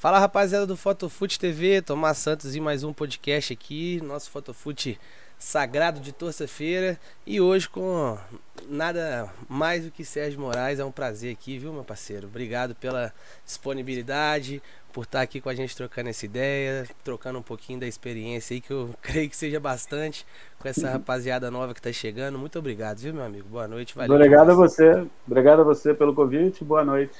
Fala rapaziada do Fotofute TV, Tomás Santos e mais um podcast aqui, nosso Fotofute sagrado de terça-feira e hoje com nada mais do que Sérgio Moraes, é um prazer aqui, viu meu parceiro? Obrigado pela disponibilidade, por estar aqui com a gente trocando essa ideia, trocando um pouquinho da experiência aí que eu creio que seja bastante com essa rapaziada nova que está chegando. Muito obrigado, viu meu amigo? Boa noite, valeu. Obrigado a você, obrigado a você pelo convite, boa noite.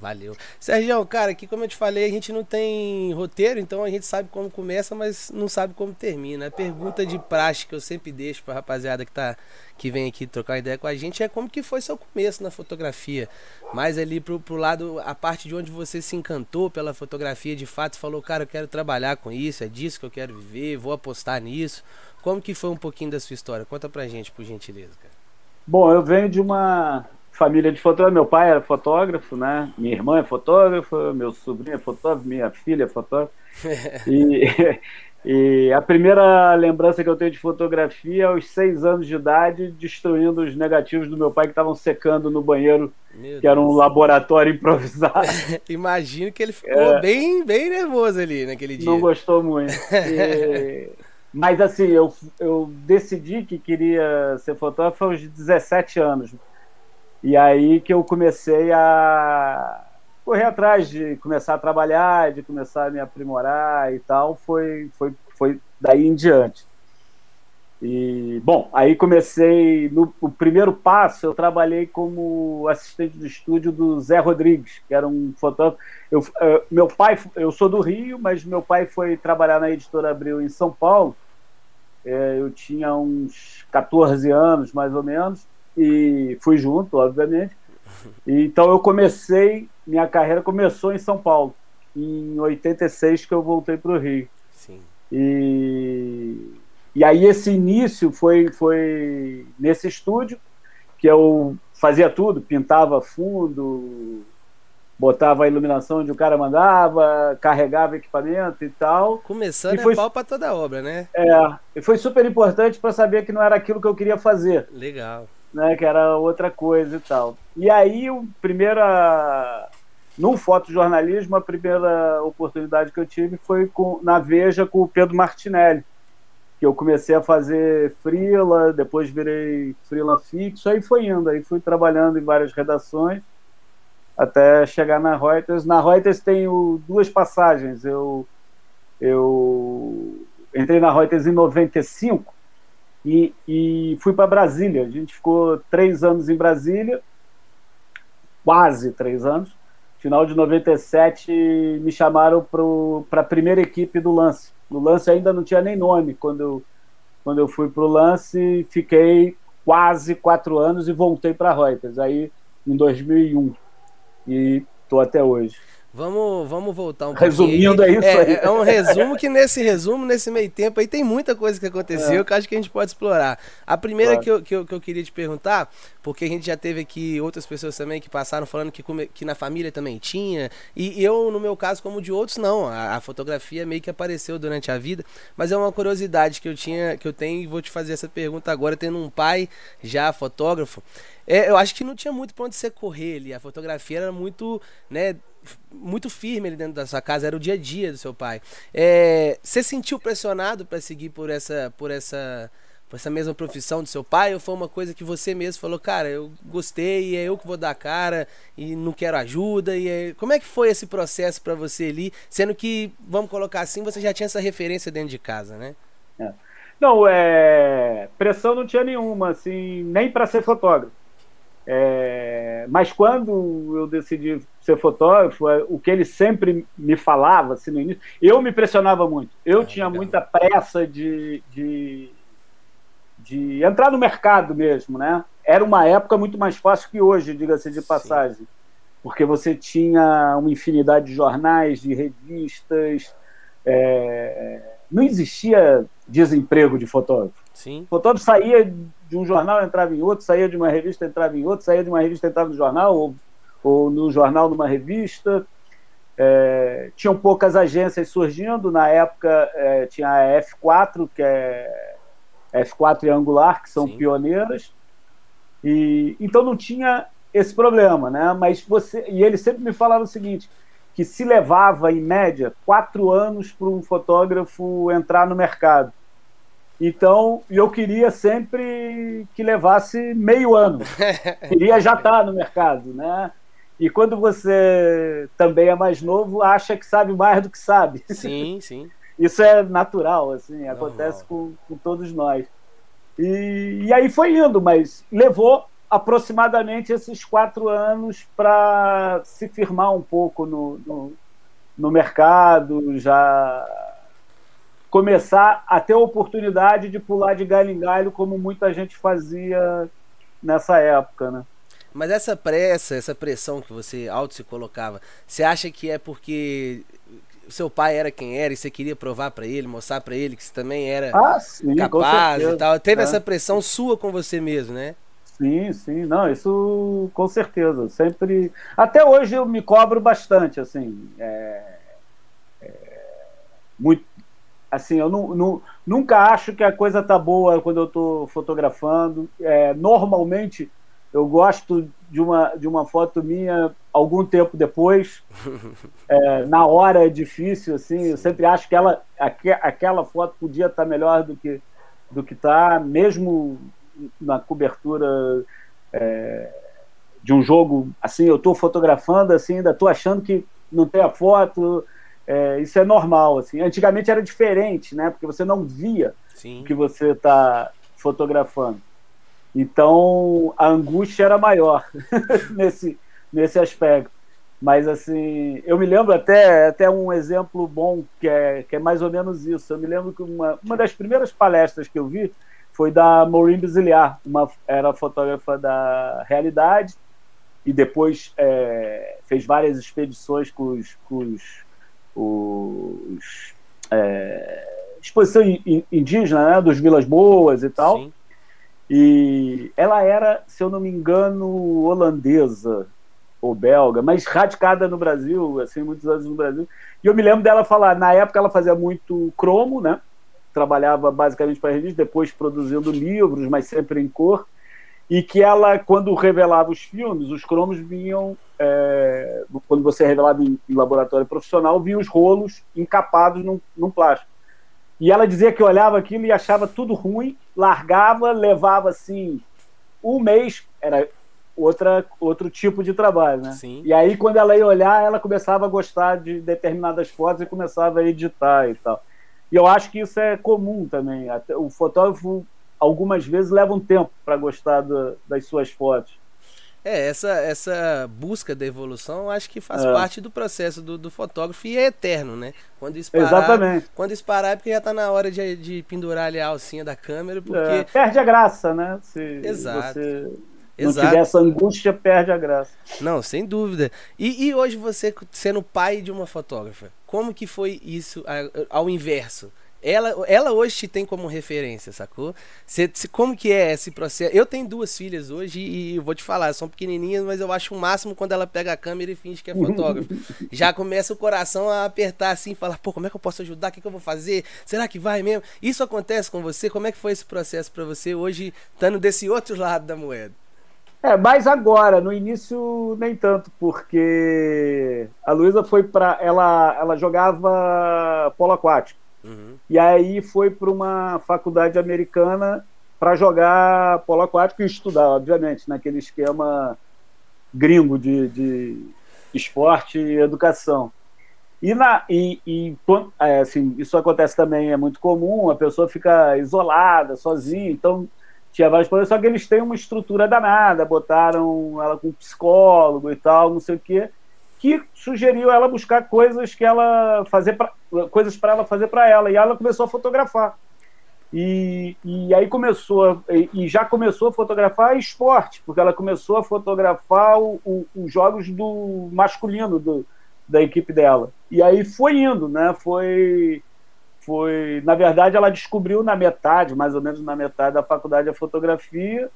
Valeu. Sérgio, cara, aqui como eu te falei, a gente não tem roteiro, então a gente sabe como começa, mas não sabe como termina. A pergunta de praxe que eu sempre deixo pra rapaziada que, tá, que vem aqui trocar ideia com a gente é como que foi seu começo na fotografia. Mais ali pro, pro lado, a parte de onde você se encantou pela fotografia, de fato, falou, cara, eu quero trabalhar com isso, é disso que eu quero viver, vou apostar nisso. Como que foi um pouquinho da sua história? Conta pra gente, por gentileza, cara. Bom, eu venho de uma família de fotógrafo. Meu pai era fotógrafo, né? Minha irmã é fotógrafa, meu sobrinho é fotógrafo, minha filha é fotógrafa. e, e a primeira lembrança que eu tenho de fotografia é aos seis anos de idade, destruindo os negativos do meu pai que estavam secando no banheiro, meu que Deus. era um laboratório improvisado. Imagino que ele ficou é, bem, bem nervoso ali naquele dia. Não gostou muito. E, mas assim, eu, eu decidi que queria ser fotógrafo aos 17 anos. E aí que eu comecei a correr atrás de começar a trabalhar, de começar a me aprimorar e tal, foi, foi, foi daí em diante. E, bom, aí comecei, no o primeiro passo, eu trabalhei como assistente do estúdio do Zé Rodrigues, que era um fotógrafo. Eu, uh, meu pai, eu sou do Rio, mas meu pai foi trabalhar na Editora Abril em São Paulo. É, eu tinha uns 14 anos, mais ou menos, e fui junto, obviamente. E, então eu comecei, minha carreira começou em São Paulo, em 86 que eu voltei para o Rio. Sim. E, e aí esse início foi, foi nesse estúdio, que eu fazia tudo, pintava fundo, botava a iluminação onde o cara mandava, carregava equipamento e tal. Começando e foi, é pau para toda a obra, né? É, e foi super importante para saber que não era aquilo que eu queria fazer. Legal né, que era outra coisa e tal. E aí, o primeira no fotojornalismo, a primeira oportunidade que eu tive foi com, na Veja com o Pedro Martinelli, que eu comecei a fazer freela, depois virei freela fixo, aí foi indo, aí fui trabalhando em várias redações até chegar na Reuters. Na Reuters tenho duas passagens. Eu eu entrei na Reuters em 95 e, e fui para Brasília. A gente ficou três anos em Brasília, quase três anos. Final de 97 me chamaram para a primeira equipe do Lance. O Lance ainda não tinha nem nome quando eu, quando eu fui para o Lance. Fiquei quase quatro anos e voltei para a Reuters. Aí em 2001 e estou até hoje. Vamos, vamos voltar um Resumindo, pouquinho. é isso aí. É, é, um resumo que nesse resumo, nesse meio tempo aí, tem muita coisa que aconteceu é. que eu acho que a gente pode explorar. A primeira claro. que, eu, que, eu, que eu queria te perguntar, porque a gente já teve aqui outras pessoas também que passaram falando que, que na família também tinha, e eu, no meu caso, como de outros, não. A, a fotografia meio que apareceu durante a vida, mas é uma curiosidade que eu tinha, que eu tenho e vou te fazer essa pergunta agora, tendo um pai já fotógrafo. É, eu acho que não tinha muito pra onde você correr ali. A fotografia era muito, né, muito firme ali dentro da sua casa, era o dia a dia do seu pai. É, você sentiu pressionado para seguir por essa, por essa, por essa mesma profissão do seu pai? Ou foi uma coisa que você mesmo falou, cara, eu gostei e é eu que vou dar a cara e não quero ajuda? E é... como é que foi esse processo para você ali, sendo que, vamos colocar assim, você já tinha essa referência dentro de casa, né? É. Não, é pressão não tinha nenhuma, assim, nem para ser fotógrafo. É, mas quando eu decidi ser fotógrafo, é, o que ele sempre me falava assim, no início, eu me pressionava muito. Eu ah, tinha legal. muita pressa de, de, de, entrar no mercado mesmo, né? Era uma época muito mais fácil que hoje, diga-se de passagem, Sim. porque você tinha uma infinidade de jornais, de revistas, é, não existia desemprego de fotógrafo. Sim. O fotógrafo saía de um jornal, entrava em outro, saía de uma revista, entrava em outro, saía de uma revista, entrava no jornal, ou, ou no jornal, numa revista. É, tinham poucas agências surgindo, na época é, tinha a F4, que é F4 e Angular, que são Sim. pioneiras, e então não tinha esse problema, né? Mas você e ele sempre me falava o seguinte: que se levava, em média, quatro anos para um fotógrafo entrar no mercado. Então, eu queria sempre que levasse meio ano. queria já estar no mercado, né? E quando você também é mais novo, acha que sabe mais do que sabe. Sim, sim. Isso é natural, assim, acontece com, com, todos nós. E, e aí foi indo, mas levou aproximadamente esses quatro anos para se firmar um pouco no, no, no, mercado, já começar a ter a oportunidade de pular de galho em galho, como muita gente fazia nessa época, né? Mas essa pressa, essa pressão que você auto se colocava, você acha que é porque seu pai era quem era e você queria provar para ele, mostrar para ele que você também era ah, sim, capaz e tal? Teve é. essa pressão sua com você mesmo, né? Sim, sim, não, isso com certeza. Sempre. Até hoje eu me cobro bastante, assim. É, é, muito, assim, eu não, não, nunca acho que a coisa tá boa quando eu estou fotografando. É, normalmente eu gosto de uma, de uma foto minha algum tempo depois. É, na hora é difícil, assim. Eu sempre acho que ela, aqu aquela foto podia estar tá melhor do que do que está, mesmo na cobertura é, de um jogo. Assim, eu estou fotografando, assim, ainda estou achando que não tem a foto. É, isso é normal, assim. Antigamente era diferente, né? Porque você não via Sim. o que você está fotografando. Então a angústia era maior nesse, nesse aspecto. Mas assim, eu me lembro até, até um exemplo bom que é, que é mais ou menos isso. Eu me lembro que uma, uma das primeiras palestras que eu vi foi da Maureen Biziliar, uma era fotógrafa da Realidade e depois é, fez várias expedições com os, com os, os é, exposição indígena, né, dos Vilas Boas e tal. Sim. E ela era, se eu não me engano, holandesa ou belga, mas radicada no Brasil, assim, muitos anos no Brasil. E eu me lembro dela falar, na época ela fazia muito cromo, né? Trabalhava basicamente para revista, depois produzindo livros, mas sempre em cor. E que ela, quando revelava os filmes, os cromos vinham, é, quando você revelava em, em, laboratório profissional, vinham os rolos encapados num, num plástico. E ela dizia que olhava aquilo e achava tudo ruim, largava, levava assim um mês, era outra, outro tipo de trabalho, né? Sim. E aí, quando ela ia olhar, ela começava a gostar de determinadas fotos e começava a editar e tal. E eu acho que isso é comum também. O fotógrafo, algumas vezes, leva um tempo para gostar do, das suas fotos. É, essa, essa busca da evolução acho que faz é. parte do processo do, do, fotógrafo e é eterno, né? Quando isso parar, Exatamente. Quando isso parar é porque já está na hora de, de pendurar ali a alcinha da câmera, porque... É, perde a graça, né? Se Exato. você não Exato. tiver essa angústia, perde a graça. Não, sem dúvida. E, e hoje você sendo pai de uma fotógrafa, como que foi isso ao inverso? Ela, ela hoje te tem como referência, sacou? Cê, como que é esse processo? Eu tenho duas filhas hoje e, e vou te falar, são pequenininhas, mas eu acho o máximo quando ela pega a câmera e finge que é fotógrafo. Já começa o coração a apertar assim, falar, pô, como é que eu posso ajudar? O que, que eu vou fazer? Será que vai mesmo? Isso acontece com você? Como é que foi esse processo para você hoje, estando desse outro lado da moeda? É, mas agora, no início nem tanto, porque a Luísa foi para ela ela jogava polo aquático. Uhum. E aí foi para uma faculdade americana para jogar polo aquático e estudar, obviamente, naquele esquema gringo de, de esporte e educação. E, na, e, e é, assim, isso acontece também, é muito comum, a pessoa fica isolada, sozinha, então tinha vários problemas, só que eles têm uma estrutura danada, botaram ela com psicólogo e tal, não sei o quê que sugeriu ela buscar coisas que ela fazer pra, coisas para ela fazer para ela. E ela começou a fotografar. E, e aí começou e já começou a fotografar esporte porque ela começou a fotografar o, os jogos do masculino do, da equipe dela. E aí foi indo né? Foi foi na verdade ela descobriu na metade mais ou menos na metade da faculdade a fotografia.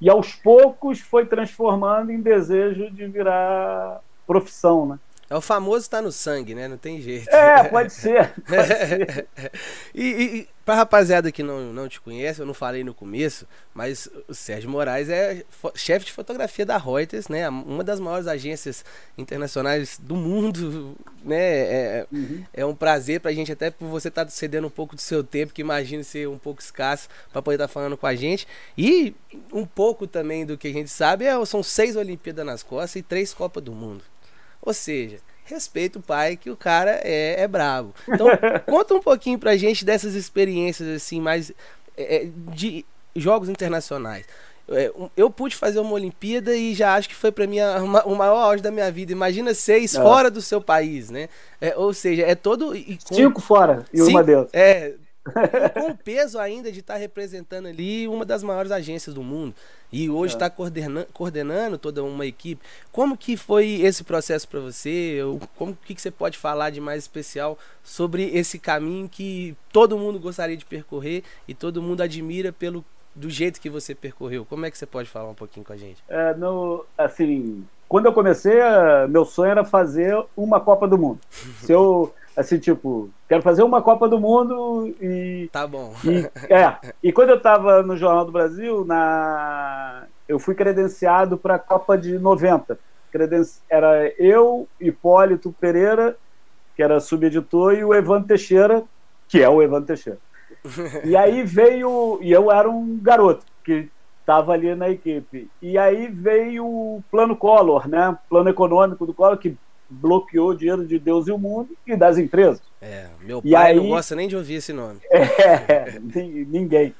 E aos poucos foi transformando em desejo de virar profissão, né? É o famoso tá no sangue, né? Não tem jeito. É, pode ser. Pode ser. e, e pra rapaziada que não, não te conhece, eu não falei no começo, mas o Sérgio Moraes é chefe de fotografia da Reuters, né? Uma das maiores agências internacionais do mundo, né? É, uhum. é um prazer pra gente, até por você estar tá cedendo um pouco do seu tempo, que imagino ser um pouco escasso, para poder estar tá falando com a gente. E um pouco também do que a gente sabe é, são seis Olimpíadas nas costas e três Copas do Mundo. Ou seja, respeita o pai que o cara é, é brabo. Então, conta um pouquinho pra gente dessas experiências assim mais é, é de jogos internacionais. É, eu pude fazer uma Olimpíada e já acho que foi para mim o maior auge da minha vida. Imagina seis é. fora do seu país, né? É, ou seja, é todo. Com... Cinco fora e uma Deus. É, com o peso ainda de estar tá representando ali uma das maiores agências do mundo e hoje está é. coordenando, coordenando toda uma equipe. Como que foi esse processo para você? Como que, que você pode falar de mais especial sobre esse caminho que todo mundo gostaria de percorrer e todo mundo admira pelo do jeito que você percorreu? Como é que você pode falar um pouquinho com a gente? É, no, assim, quando eu comecei, meu sonho era fazer uma Copa do Mundo. Se eu assim, tipo, quero fazer uma Copa do Mundo e. Tá bom. E, é. E quando eu estava no Jornal do Brasil, na, eu fui credenciado para a Copa de 90. Creden... Era eu, Hipólito Pereira, que era subeditor, e o Evandro Teixeira, que é o Evandro Teixeira. E aí veio. E eu era um garoto que estava ali na equipe. E aí veio o plano Collor, né? Plano econômico do Collor, que bloqueou o dinheiro de Deus e o mundo e das empresas. É, meu pai aí, não gosta nem de ouvir esse nome. É, ninguém.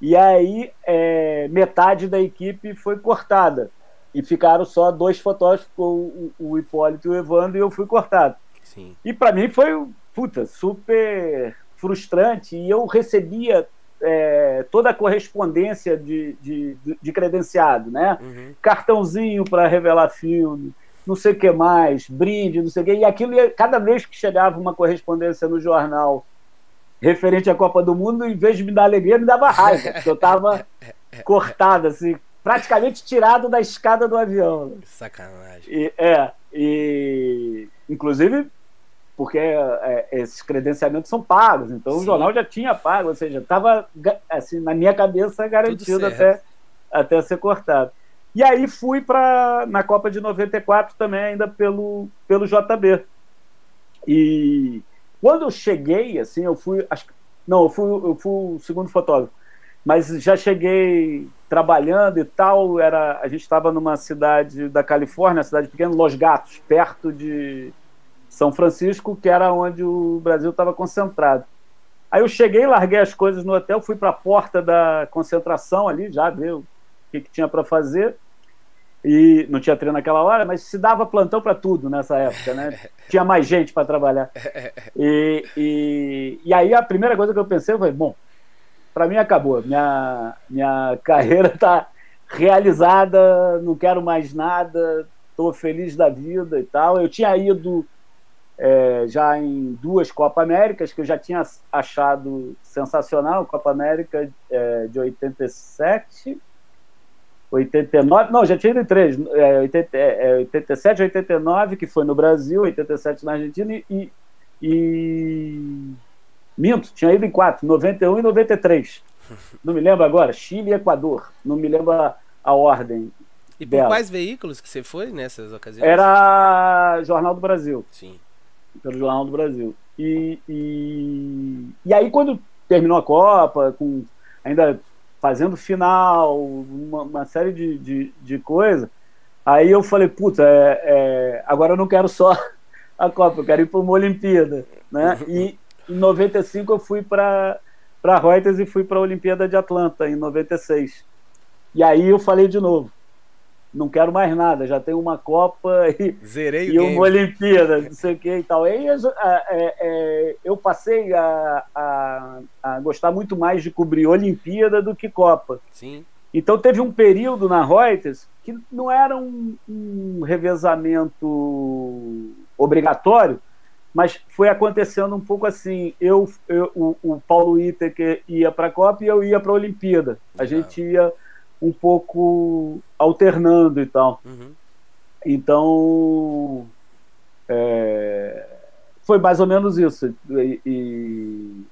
E aí é, metade da equipe foi cortada e ficaram só dois fotógrafos, o, o Hipólito e o Evandro, e eu fui cortado. Sim. E para mim foi puta, super frustrante e eu recebia é, toda a correspondência de, de, de credenciado, né? Uhum. Cartãozinho para revelar filme, não sei o que mais, brinde, não sei o que. E aquilo, cada vez que chegava uma correspondência no jornal referente à Copa do Mundo, em vez de me dar alegria, me dava raiva, porque eu estava cortado, assim, praticamente tirado da escada do avião. Sacanagem. E, é, e inclusive porque é, esses credenciamentos são pagos, então Sim. o jornal já tinha pago, ou seja, estava assim, na minha cabeça garantido até, até ser cortado. E aí fui para na Copa de 94 também, ainda pelo, pelo JB. E quando eu cheguei, assim, eu fui. Acho, não, eu fui, eu fui o segundo fotógrafo. Mas já cheguei trabalhando e tal. Era, a gente estava numa cidade da Califórnia, cidade pequena, Los Gatos, perto de São Francisco, que era onde o Brasil estava concentrado. Aí eu cheguei, larguei as coisas no hotel, fui para a porta da concentração ali, já o que, que tinha para fazer e não tinha treino naquela hora, mas se dava plantão para tudo nessa época, né? Tinha mais gente para trabalhar. E, e, e, aí a primeira coisa que eu pensei foi, bom, para mim acabou, minha, minha carreira está realizada, não quero mais nada, estou feliz da vida e tal. Eu tinha ido é, já em duas Copa Américas, que eu já tinha achado sensacional, Copa América é, de 87 89, não, já tinha ido em três, é, 80, é, 87, 89, que foi no Brasil, 87 na Argentina e, e minto, tinha ido em quatro, 91 e 93. Não me lembro agora, Chile e Equador, não me lembro a, a ordem. E por dela. quais veículos que você foi nessas ocasiões? Era Jornal do Brasil. Sim. Pelo Jornal do Brasil. E, e, e aí, quando terminou a Copa, com ainda fazendo final, uma, uma série de, de, de coisas. Aí eu falei, puta, é, é, agora eu não quero só a Copa, eu quero ir para uma Olimpíada. Né? E em 95 eu fui para Reuters e fui para a Olimpíada de Atlanta em 96. E aí eu falei de novo, não quero mais nada, já tenho uma Copa e, Zerei e uma Olimpíada, não sei o que e tal. Aí é, é, eu passei a, a, a, gostar muito mais de cobrir Olimpíada do que Copa. Sim. Então teve um período na Reuters que não era um, um revezamento obrigatório, mas foi acontecendo um pouco assim. Eu, eu o, o Paulo Itaker ia para a Copa e eu ia para a Olimpíada. A gente ia um pouco alternando e tal. Uhum. Então, É, foi mais ou menos isso. E, e,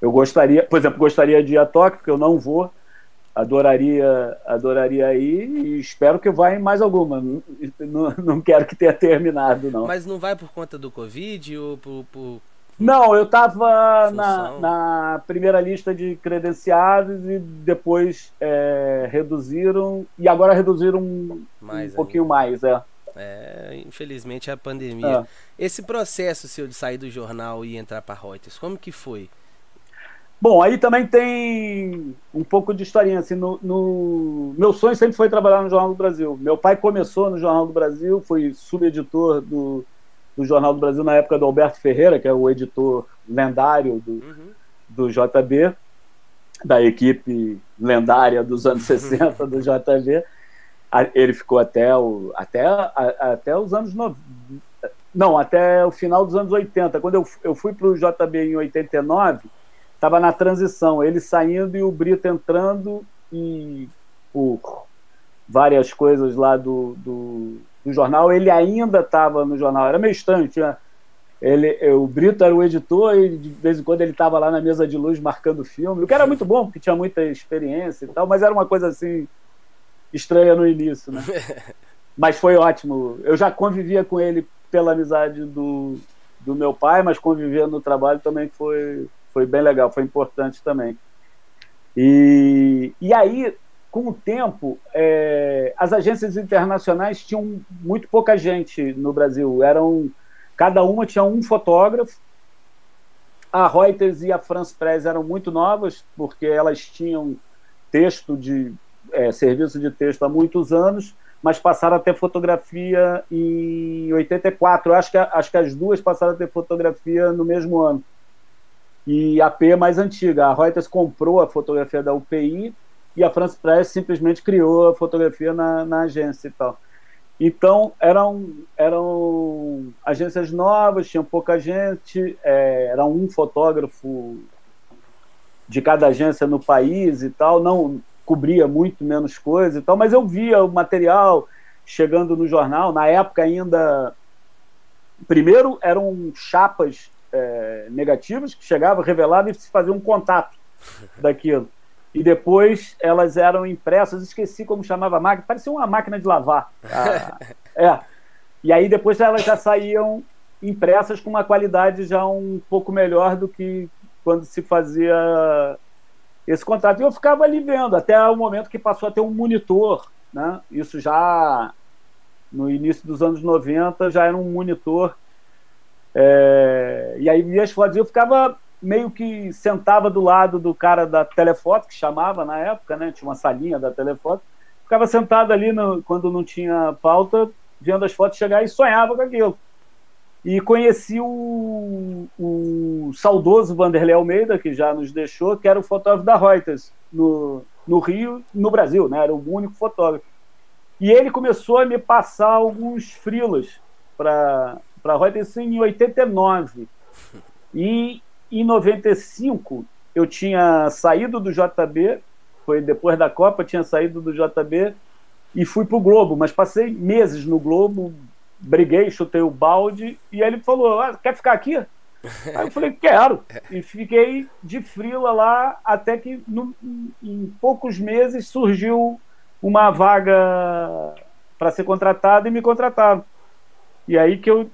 eu gostaria, por exemplo, gostaria de ir a Tóquio, porque eu não vou. Adoraria, adoraria ir e espero que vá em mais alguma. Não, não, quero que tenha terminado, não. Mas não vai por conta do Covid ou por, por não, eu estava na, na, primeira lista de credenciados e depois é, reduziram, e agora reduziram mais um pouquinho mais, é. É, infelizmente a pandemia. É. Esse processo seu de sair do jornal e entrar para Reuters, como que foi? Bom, aí também tem um pouco de historinha. Assim, no, no... Meu sonho sempre foi trabalhar no Jornal do Brasil. Meu pai começou no Jornal do Brasil, foi subeditor do, do Jornal do Brasil na época do Alberto Ferreira, que é o editor lendário do, uhum. do JB, da equipe lendária dos anos 60 do JB. Ele ficou até, o, até, até os anos 90. Não, até o final dos anos 80. Quando eu, eu fui para o JB em 89, estava na transição, ele saindo e o Brito entrando, e por várias coisas lá do, do no jornal, ele ainda estava no jornal. Era meio estranho, tinha. Ele, o Brito era o editor e de vez em quando ele estava lá na mesa de luz marcando filme, o que era muito bom, porque tinha muita experiência e tal, mas era uma coisa assim estranha no início, né? mas foi ótimo. Eu já convivia com ele pela amizade do, do meu pai, mas convivia no trabalho também foi, foi bem legal, foi importante também. E, e aí, com o tempo, é, as agências internacionais tinham muito pouca gente no Brasil. Eram cada uma tinha um fotógrafo. A Reuters e a France Press eram muito novas porque elas tinham texto de é, serviço de texto há muitos anos, mas passaram a ter fotografia em 84. acho que acho que as duas passaram a ter fotografia no mesmo ano. E a P é mais antiga. A Reuters comprou a fotografia da UPI e a France Press simplesmente criou a fotografia na, na agência e tal. Então, eram, eram agências novas, tinha pouca gente, é, era um fotógrafo de cada agência no país e tal, não cobria muito menos coisa e tal, mas eu via o material chegando no jornal, na época ainda, primeiro eram chapas é, negativas que chegavam, revelavam e se fazia um contato daquilo e depois elas eram impressas, esqueci como chamava a máquina, parecia uma máquina de lavar. Ah, é. E aí depois elas já saíam impressas com uma qualidade já um pouco melhor do que quando se fazia esse contrato. E eu ficava ali vendo, até o momento que passou a ter um monitor, né? Isso já no início dos anos 90 já era um monitor. É... E aí via as fotos, eu ficava meio que sentava do lado do cara da telefoto, que chamava na época, né? Tinha uma salinha da telefoto. Ficava sentado ali no, quando não tinha pauta, vendo as fotos chegar e sonhava com aquilo. E conheci o, o saudoso Vanderlei Almeida, que já nos deixou, que era o fotógrafo da Reuters no, no Rio, no Brasil, né? Era o único fotógrafo. E ele começou a me passar alguns frilas para a Reuters em 89. E em 95, eu tinha saído do JB, foi depois da Copa, tinha saído do JB e fui para o Globo, mas passei meses no Globo, briguei, chutei o balde, e ele falou: ah, quer ficar aqui? Aí eu falei, quero. E fiquei de frila lá até que no, em poucos meses surgiu uma vaga para ser contratado e me contrataram. E aí que eu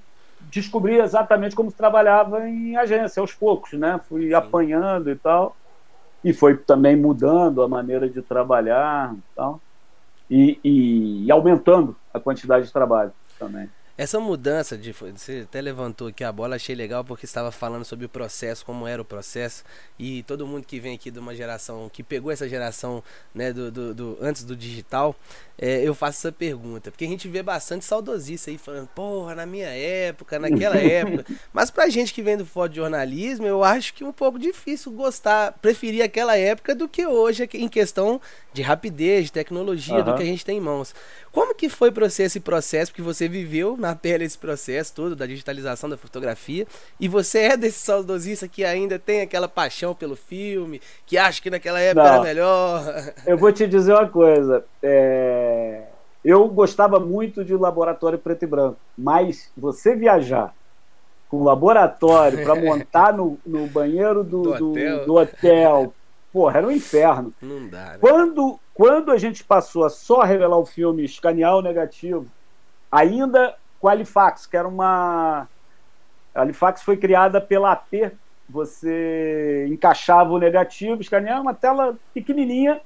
descobri exatamente como se trabalhava em agência, aos poucos, né? Fui Sim. apanhando e tal. E foi também mudando a maneira de trabalhar e tal. E, e, e aumentando a quantidade de trabalho também. Essa mudança de. Você até levantou aqui a bola, achei legal porque estava falando sobre o processo, como era o processo. E todo mundo que vem aqui de uma geração, que pegou essa geração né, do, do, do antes do digital, é, eu faço essa pergunta. Porque a gente vê bastante saudosista aí falando, porra, na minha época, naquela época. Mas pra gente que vem do fotojornalismo, eu acho que é um pouco difícil gostar, preferir aquela época do que hoje, em questão de rapidez, de tecnologia, uhum. do que a gente tem em mãos. Como que foi para você esse processo? Porque você viveu na pele esse processo todo da digitalização da fotografia. E você é desse saudosista que ainda tem aquela paixão pelo filme, que acha que naquela época Não, era melhor. Eu vou te dizer uma coisa. É... eu gostava muito de laboratório preto e branco, mas você viajar com laboratório para montar no, no banheiro do, do, do, hotel. do, hotel. porra, era um inferno. Não dá, né? Quando, quando a gente passou a só revelar o filme, escanear o negativo, ainda com a Halifax, que era uma. A Halifax foi criada pela AP. Você encaixava o negativo, escaneava uma tela pequenininha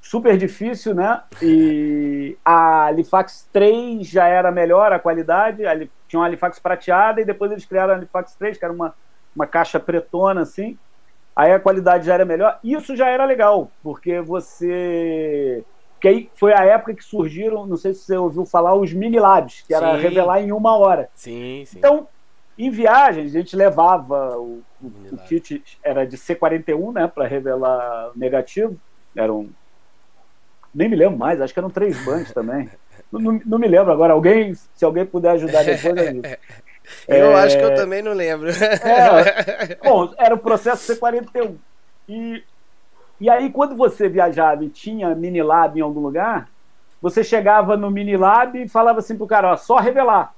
super difícil, né? E a Halifax 3 já era melhor a qualidade, tinha uma Halifax prateada e depois eles criaram a Halifax 3, que era uma, uma caixa pretona assim. Aí a qualidade já era melhor. Isso já era legal, porque você que aí foi a época que surgiram, não sei se você ouviu falar, os mini labs, que era sim. revelar em uma hora. Sim, sim. Então, em viagens, a gente levava o, o, o kit, era de C41, né, para revelar negativo, era um nem me lembro mais, acho que eram três bands também. Não, não, não, me lembro agora. Alguém, se alguém puder ajudar depois, ajuda. Eu é... acho que eu também não lembro. É... Bom, era o processo C41. E, e aí, quando você viajava e tinha mini lab em algum lugar, você chegava no mini lab e falava assim pro cara, ó, só revelar.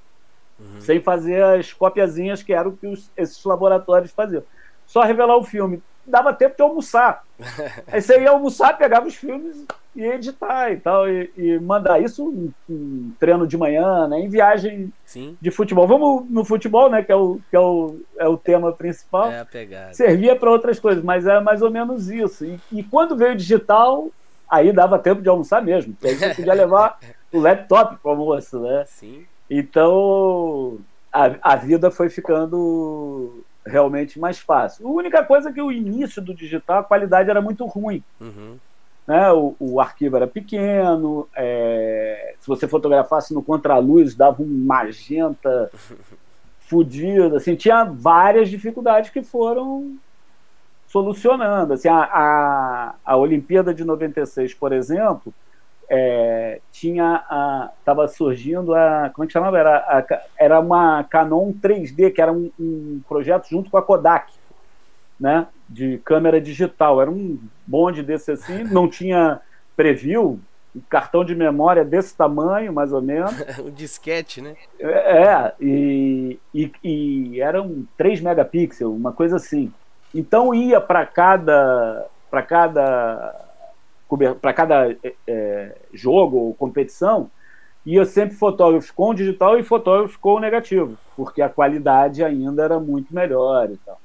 Uhum. Sem fazer as copiazinhas que eram que os, esses laboratórios faziam. Só revelar o filme. Dava tempo de almoçar. Aí você ia almoçar, pegava os filmes e editar e tal, e, e mandar isso em, em, treino de manhã, né, em viagem Sim. de futebol. Vamos no futebol, né, que é o, que é o, é o tema principal. É a pegada. Servia para outras coisas, mas era mais ou menos isso. E, e quando veio digital, aí dava tempo de almoçar mesmo, porque aí você podia levar o laptop para o almoço, né? Sim. Então, a, a vida foi ficando realmente mais fácil. A única coisa é que o início do digital, a qualidade era muito ruim. Uhum né? O, o arquivo era pequeno, é, se você fotografasse no contraluz, dava um magenta fudido, assim, tinha várias dificuldades que foram solucionando. Assim, a, a, a Olimpíada de 96, por exemplo, é, tinha estava surgindo a como é que chamava era, a, era uma Canon 3D que era um, um projeto junto com a Kodak né, de câmera digital. Era um bonde desse assim, não tinha preview, um cartão de memória desse tamanho, mais ou menos. o disquete, né? É, é e, e, e eram 3 megapixels, uma coisa assim. Então ia para cada para cada para cada é, é, jogo ou competição ia sempre fotógrafos com digital e fotógrafos com negativo, porque a qualidade ainda era muito melhor e tal.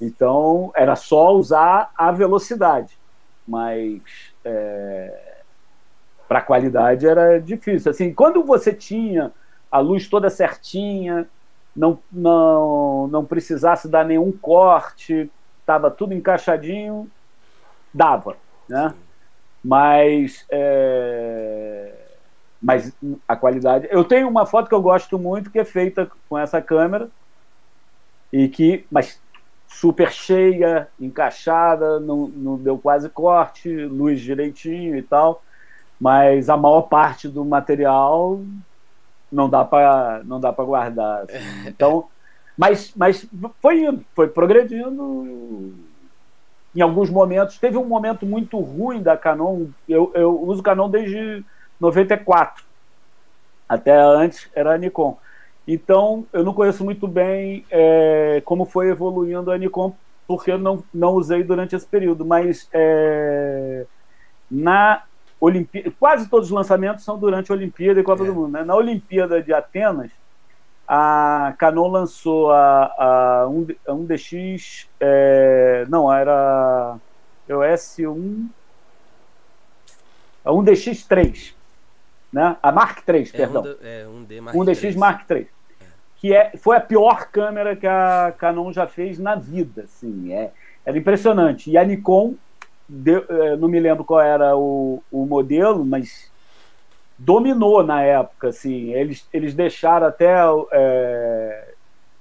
Então era só usar a velocidade, mas é, para qualidade era difícil. Assim, quando você tinha a luz toda certinha, não não não precisasse dar nenhum corte, estava tudo encaixadinho, dava, né? Mas é, mas a qualidade. Eu tenho uma foto que eu gosto muito que é feita com essa câmera e que, mas super cheia, encaixada, não, não deu quase corte, luz direitinho e tal, mas a maior parte do material não dá para não dá para guardar. Assim. Então, mas, mas foi foi progredindo. Em alguns momentos teve um momento muito ruim da Canon. Eu, eu uso Canon desde 94. Até antes era Nikon. Então, eu não conheço muito bem é, como foi evoluindo a Nikon, porque eu não, não usei durante esse período, mas é, na Olimpíada, quase todos os lançamentos são durante a Olimpíada e Copa é. do Mundo. Né? Na Olimpíada de Atenas, a Canon lançou a, a, um, a 1DX, é, não, era o S1, a 1DX3, né? A Mark III, é, perdão. Um, é, um D Mark um DX 3. Mark III. É. Que é, foi a pior câmera que a Canon já fez na vida. Assim, é, era impressionante. E a Nikon, deu, é, não me lembro qual era o, o modelo, mas dominou na época. Assim, eles, eles deixaram até. É,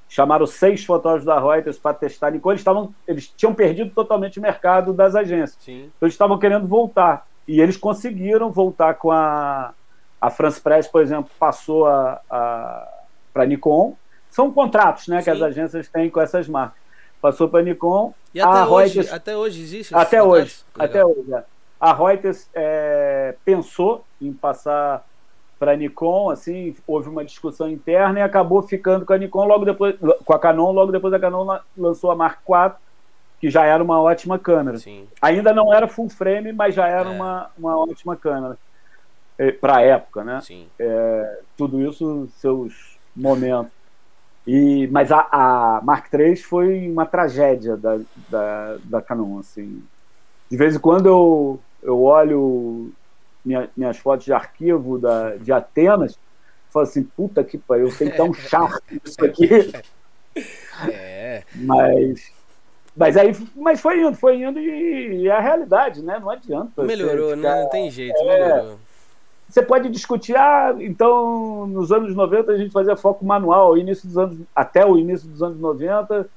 chamaram seis fotógrafos da Reuters para testar a Nikon. Eles, tavam, eles tinham perdido totalmente o mercado das agências. Sim. Então eles estavam querendo voltar. E eles conseguiram voltar com a, a France Press, por exemplo, passou a, a para a Nikon. São contratos né, que as agências têm com essas marcas. Passou para a Nikon. E até, a hoje, Reuters, até hoje existe Até hoje. Até hoje. É. A Reuters é, pensou em passar para a Nikon, assim, houve uma discussão interna e acabou ficando com a Nikon logo depois, com a Canon, logo depois a Canon lançou a Mark IV, que já era uma ótima câmera. Sim. Ainda não era full frame, mas já era é. uma, uma ótima câmera para a época, né? Sim. É, tudo isso, seus momentos. E, mas a, a, Mark III foi uma tragédia da, da, da Canon, assim. De vez em quando eu, eu olho minha, minhas fotos de arquivo da, de Atenas, falo assim, puta que pariu, eu tenho que dar um nisso aqui. É. Mas, mas aí, mas foi indo, foi indo e, e é a realidade, né? Não adianta. Melhorou, ficar, não tem jeito, é, melhorou. Você pode discutir, ah, então nos anos 90 a gente fazia foco manual, início dos anos, até o início dos anos 90,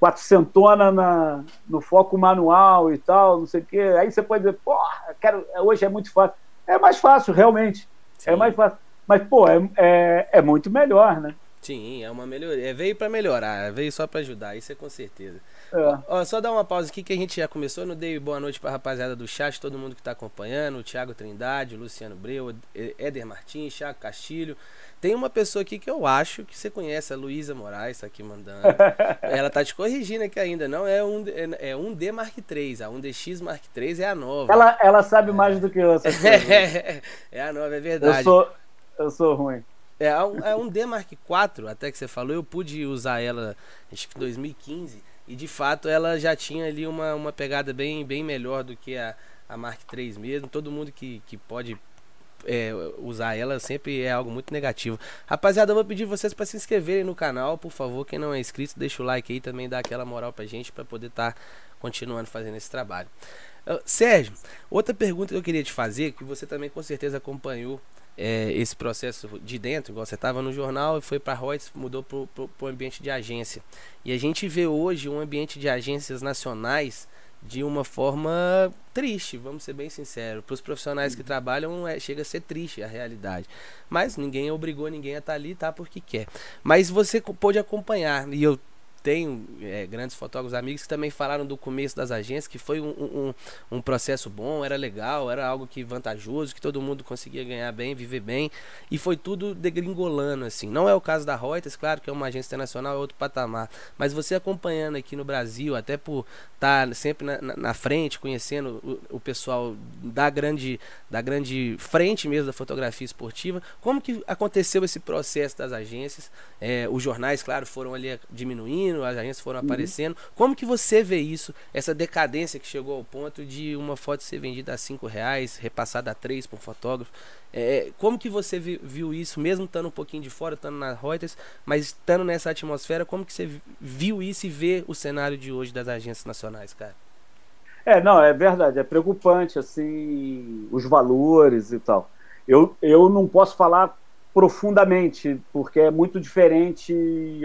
quatrocentona na, no foco manual e tal, não sei o quê. Aí você pode dizer, porra, quero, hoje é muito fácil. É mais fácil, realmente. É Sim. É mais fácil. Mas, pô, é, é, é muito melhor, né? Sim, é uma melhoria. É, veio para melhorar, veio só para ajudar, isso é com certeza. É. Ó, só dar uma pausa aqui que a gente já começou. Não dei boa noite pra rapaziada do chat, todo mundo que tá acompanhando: o Thiago Trindade, o Luciano Breu, Éder Martins, Thiago Castilho. Tem uma pessoa aqui que eu acho que você conhece, a Luísa Moraes, tá aqui mandando. Ela tá te corrigindo aqui ainda, não é um, é, é um D Mark III, a 1DX Mark III é a nova. Ela, ela sabe mais do que eu. é a nova, é verdade. Eu sou, eu sou ruim. É, um, é um D Mark IV, até que você falou, eu pude usar ela, acho que em 2015, e de fato ela já tinha ali uma, uma pegada bem, bem melhor do que a, a Mark III mesmo. Todo mundo que, que pode é, usar ela sempre é algo muito negativo. Rapaziada, eu vou pedir vocês para se inscreverem no canal, por favor. Quem não é inscrito, deixa o like aí também, dá aquela moral pra gente para poder estar tá continuando fazendo esse trabalho. Uh, Sérgio, outra pergunta que eu queria te fazer, que você também com certeza acompanhou é, esse processo de dentro, igual você estava no jornal e foi para a Reuters, mudou para o ambiente de agência. E a gente vê hoje um ambiente de agências nacionais de uma forma triste, vamos ser bem sinceros. Para os profissionais que trabalham, é, chega a ser triste a realidade. Mas ninguém obrigou ninguém a estar tá ali, tá? Porque quer. Mas você pôde acompanhar, e eu tenho é, grandes fotógrafos amigos que também falaram do começo das agências, que foi um, um, um, processo bom, era legal, era algo que vantajoso, que todo mundo conseguia ganhar bem, viver bem, e foi tudo degringolando, assim. Não é o caso da Reuters, claro que é uma agência internacional, é outro patamar, mas você acompanhando aqui no Brasil, até por estar tá sempre na, na, na frente, conhecendo o, o, pessoal da grande, da grande frente mesmo da fotografia esportiva, como que aconteceu esse processo das agências? É, os jornais, claro, foram ali diminuindo, as agências foram uhum. aparecendo. Como que você vê isso, essa decadência que chegou ao ponto de uma foto ser vendida a cinco reais, repassada a três por um fotógrafo? É, como que você viu isso, mesmo estando um pouquinho de fora, estando na Reuters, mas estando nessa atmosfera, como que você viu isso e vê o cenário de hoje das agências nacionais, cara? É, não, é verdade, é preocupante, assim, os valores e tal. Eu, eu não posso falar profundamente, porque é muito diferente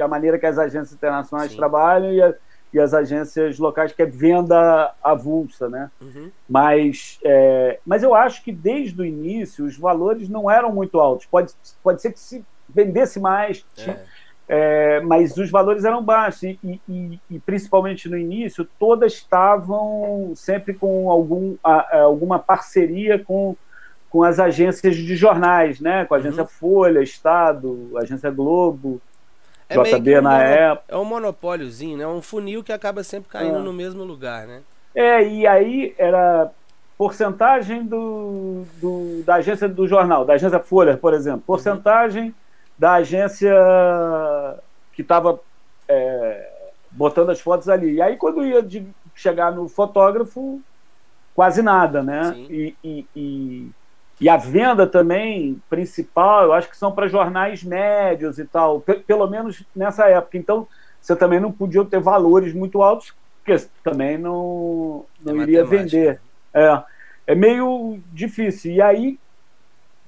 a maneira que as agências internacionais Sim. trabalham e, a, e, as agências locais, que é venda avulsa, né? Uhum. Mas, é, mas eu acho que desde o início os valores não eram muito altos. Pode, pode ser que se vendesse mais, é. É, mas os valores eram baixos e, e, e, principalmente no início todas estavam sempre com algum, a, a, alguma parceria com com as agências de jornais, né? Com a agência uhum. Folha, Estado, agência Globo, é JB na época. É um monopóliozinho, né? Um funil que acaba sempre caindo é. no mesmo lugar, né? É, e aí era porcentagem do, do, da agência do jornal, da agência Folha, por exemplo, uhum. porcentagem uhum. da agência que estava é, botando as fotos ali. E aí, quando ia de chegar no fotógrafo, quase nada, né? E, e, e, e a venda também principal, eu acho que são para jornais médios e tal, pelo menos nessa época. Então, você também não podia ter valores muito altos, porque também não, não é iria vender. É, é meio difícil. E aí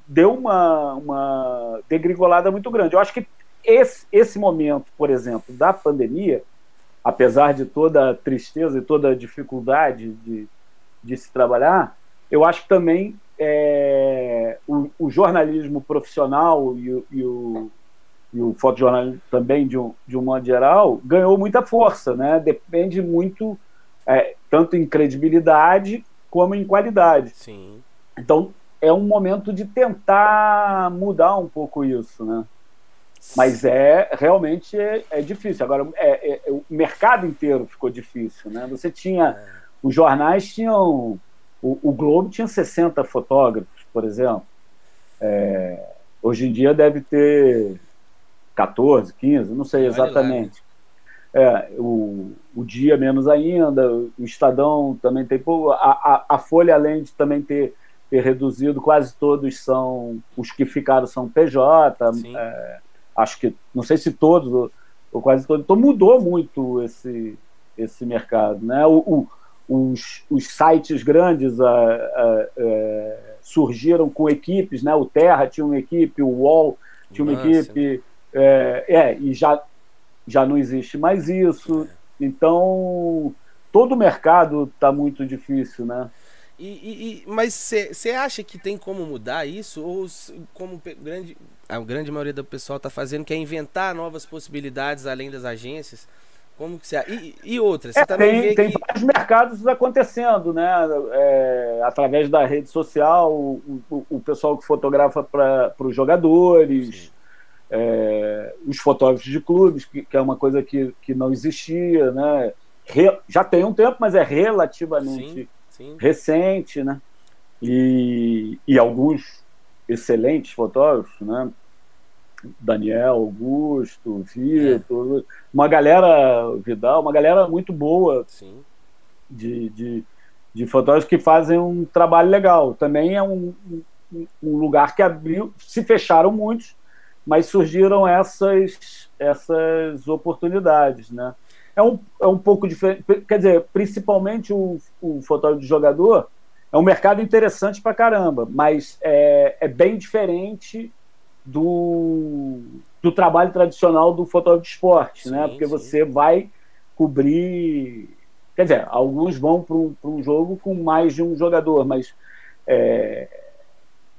deu uma, uma degringolada muito grande. Eu acho que esse, esse momento, por exemplo, da pandemia, apesar de toda a tristeza e toda a dificuldade de, de se trabalhar, eu acho que também é, o, o, jornalismo profissional e o, e o, e o fotojornalismo também, de um, de um modo geral, ganhou muita força, né? Depende muito, é, tanto em credibilidade como em qualidade. Sim. Então, é um momento de tentar mudar um pouco isso, né? Mas é realmente é, é difícil. Agora, é, é, o mercado inteiro ficou difícil, né? Você tinha os jornais tinham o, o Globo tinha 60 fotógrafos, por exemplo. É, hoje em dia deve ter 14, 15, não sei exatamente. É, o, o Dia menos ainda, o Estadão também tem pouco. A, a, a, Folha, além de também ter, ter reduzido, quase todos são. Os que ficaram são PJ. É, acho que, não sei se todos, ou, ou, quase todos. Então mudou muito esse, esse mercado. Né? O, o os, os sites grandes a, a, a, surgiram com equipes, né? O Terra tinha uma equipe, o UOL tinha uma Nossa. equipe, é, é, e já, já não existe mais isso. É. Então, todo o mercado está muito difícil, né? E, e, mas você acha que tem como mudar isso? Ou como grande, a grande maioria do pessoal está fazendo, que é inventar novas possibilidades além das agências? Como que você e, e outras? Você é, também tem, tem que... vários mercados acontecendo, né? É, através da rede social, o, o, o pessoal que fotografa para os jogadores, é, os fotógrafos de clubes, que, que, é uma coisa que, que não existia, né? Re, já tem um tempo, mas é relativamente sim, sim. recente, né? E, e alguns excelentes fotógrafos, né? Daniel, Augusto, Vitor, é. uma galera, Vidal, uma galera muito boa Sim. De, de, de fotógrafos que fazem um trabalho legal. Também é um, um, lugar que abriu, se fecharam muitos, mas surgiram essas, essas oportunidades, né? É um, é um pouco diferente, quer dizer, principalmente o, o fotógrafo de jogador, é um mercado interessante para caramba, mas é, é bem diferente do, do trabalho tradicional do fotógrafo de esporte, né? sim, né? Porque sim. você vai cobrir. Quer dizer, alguns vão para um, um, jogo com mais de um jogador, mas é,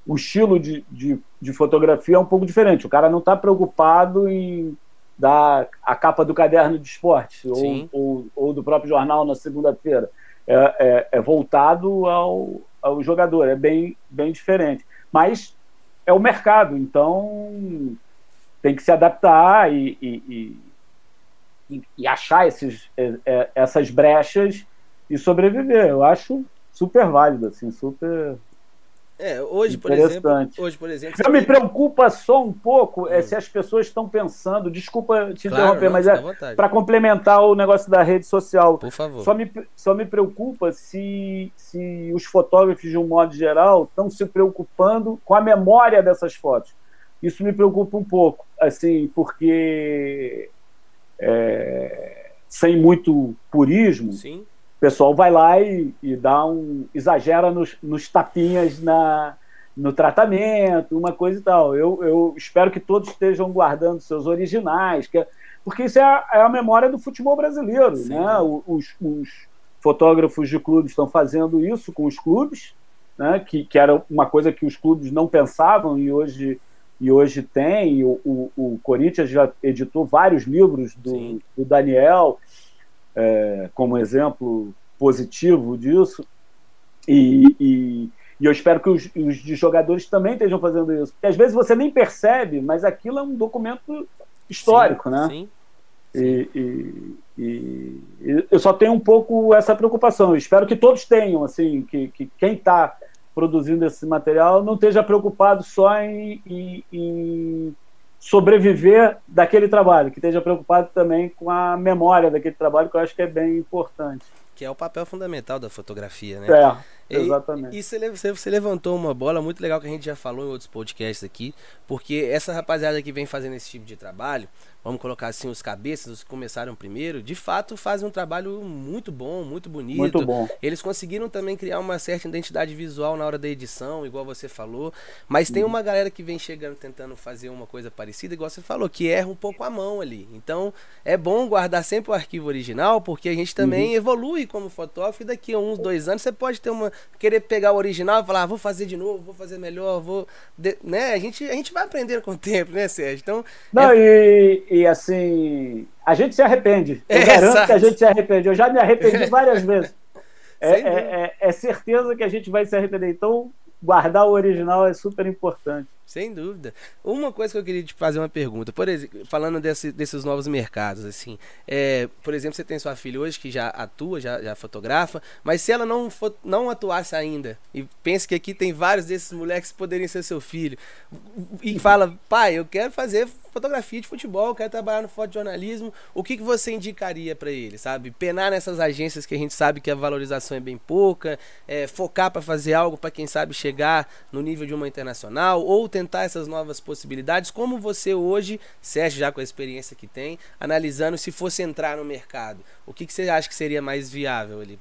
o estilo de, de, de, fotografia é um pouco diferente. O cara não está preocupado em dar a capa do caderno de esporte ou, ou, ou, do próprio jornal na segunda-feira. É, é, é, voltado ao, ao jogador, é bem, bem diferente. Mas é o mercado, então tem que se adaptar e, e, e, e achar esses, essas brechas e sobreviver. Eu acho super válido, assim, super é, hoje, por exemplo, hoje, por exemplo, eu me preocupa só um pouco é hum. se as pessoas estão pensando, desculpa te claro, interromper, não, mas é para complementar o negócio da rede social. Por favor. Só me, só me preocupa se, se os fotógrafos, de um modo geral, estão se preocupando com a memória dessas fotos. Isso me preocupa um pouco, assim, porque é, sem muito purismo. Sim o pessoal vai lá e, e dá um. exagera nos, nos tapinhas na, no tratamento, uma coisa e tal. Eu, eu espero que todos estejam guardando seus originais, que é, porque isso é a, é a, memória do futebol brasileiro. Né? Os, os, fotógrafos de clubes estão fazendo isso com os clubes, né? que, que era uma coisa que os clubes não pensavam e hoje, e hoje tem. O, o, o Corinthians já editou vários livros do, do Daniel é, como exemplo positivo disso. E, e, e, eu espero que os, os jogadores também estejam fazendo isso. Porque às vezes você nem percebe, mas aquilo é um documento histórico, sim, né? Sim. E, e, e, eu só tenho um pouco essa preocupação. Eu espero que todos tenham, assim, que, que quem está produzindo esse material não esteja preocupado só em, em, em sobreviver daquele trabalho, que esteja preocupado também com a memória daquele trabalho, que eu acho que é bem importante. Que é o papel fundamental da fotografia, né? É, exatamente. E, e você, você levantou uma bola muito legal que a gente já falou em outros podcasts aqui, porque essa rapaziada que vem fazendo esse tipo de trabalho, vamos colocar assim, os cabeças, os que começaram primeiro, de fato fazem um trabalho muito bom, muito bonito. Muito bom. Eles conseguiram também criar uma certa identidade visual na hora da edição, igual você falou. Mas tem uhum. uma galera que vem chegando tentando fazer uma coisa parecida, igual você falou, que erra um pouco a mão ali. Então é bom guardar sempre o arquivo original, porque a gente também uhum. evolui como fotógrafo e daqui a uns dois anos você pode ter uma. Querer pegar o original e falar, ah, vou fazer de novo, vou fazer melhor, vou. De... né? A gente, a gente vai aprendendo com o tempo, né, Sérgio? Então. Não, é... e e assim, a gente se arrepende. Eu é, garanto exato. que a gente se arrepende. Eu já me arrependi várias vezes. É, é, é, é, certeza que a gente vai se arrepender. Então, guardar o original é super importante. Sem dúvida. Uma coisa que eu queria te fazer uma pergunta, por exemplo, falando desse, desses novos mercados, assim, é, por exemplo, você tem sua filha hoje que já atua, já, já fotografa, mas se ela não, for, não atuasse ainda, e pensa que aqui tem vários desses moleques que poderiam ser seu filho, e fala, pai, eu quero fazer fotografia de futebol, quero trabalhar no fotojornalismo, o que, que você indicaria para ele, sabe? Penar nessas agências que a gente sabe que a valorização é bem pouca, é, focar para fazer algo para quem sabe chegar no nível de uma internacional, ou tentar essas novas possibilidades, como você hoje, Sérgio, já com a experiência que tem, analisando se fosse entrar no mercado, o que, que você acha que seria mais viável ali?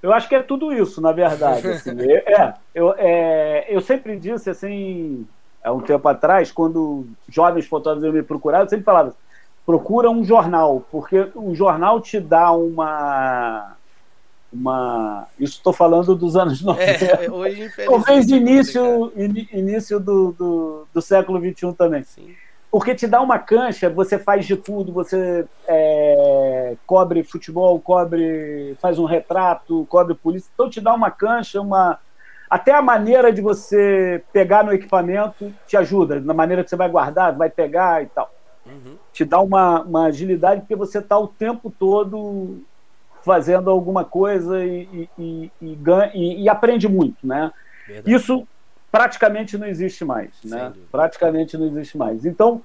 Eu acho que é tudo isso, na verdade. Assim. é, eu, é, eu sempre disse assim, há um tempo atrás, quando jovens fotógrafos me procuraram, eu sempre falava: procura um jornal, porque o jornal te dá uma. Uma isso estou falando dos anos 90. É, hoje, Talvez início, in, início do, do, do, século XXI também. Sim. Porque te dá uma cancha, você faz de tudo, você é, cobre futebol, cobre, faz um retrato, cobre polícia, então te dá uma cancha, uma, até a maneira de você pegar no equipamento te ajuda, na maneira que você vai guardar, vai pegar e tal. Uhum. Te dá uma, uma agilidade porque você está o tempo todo fazendo alguma coisa e, e, e, ganha, e aprende muito, né? Verdade. Isso praticamente não existe mais, né? Praticamente não existe mais. Então,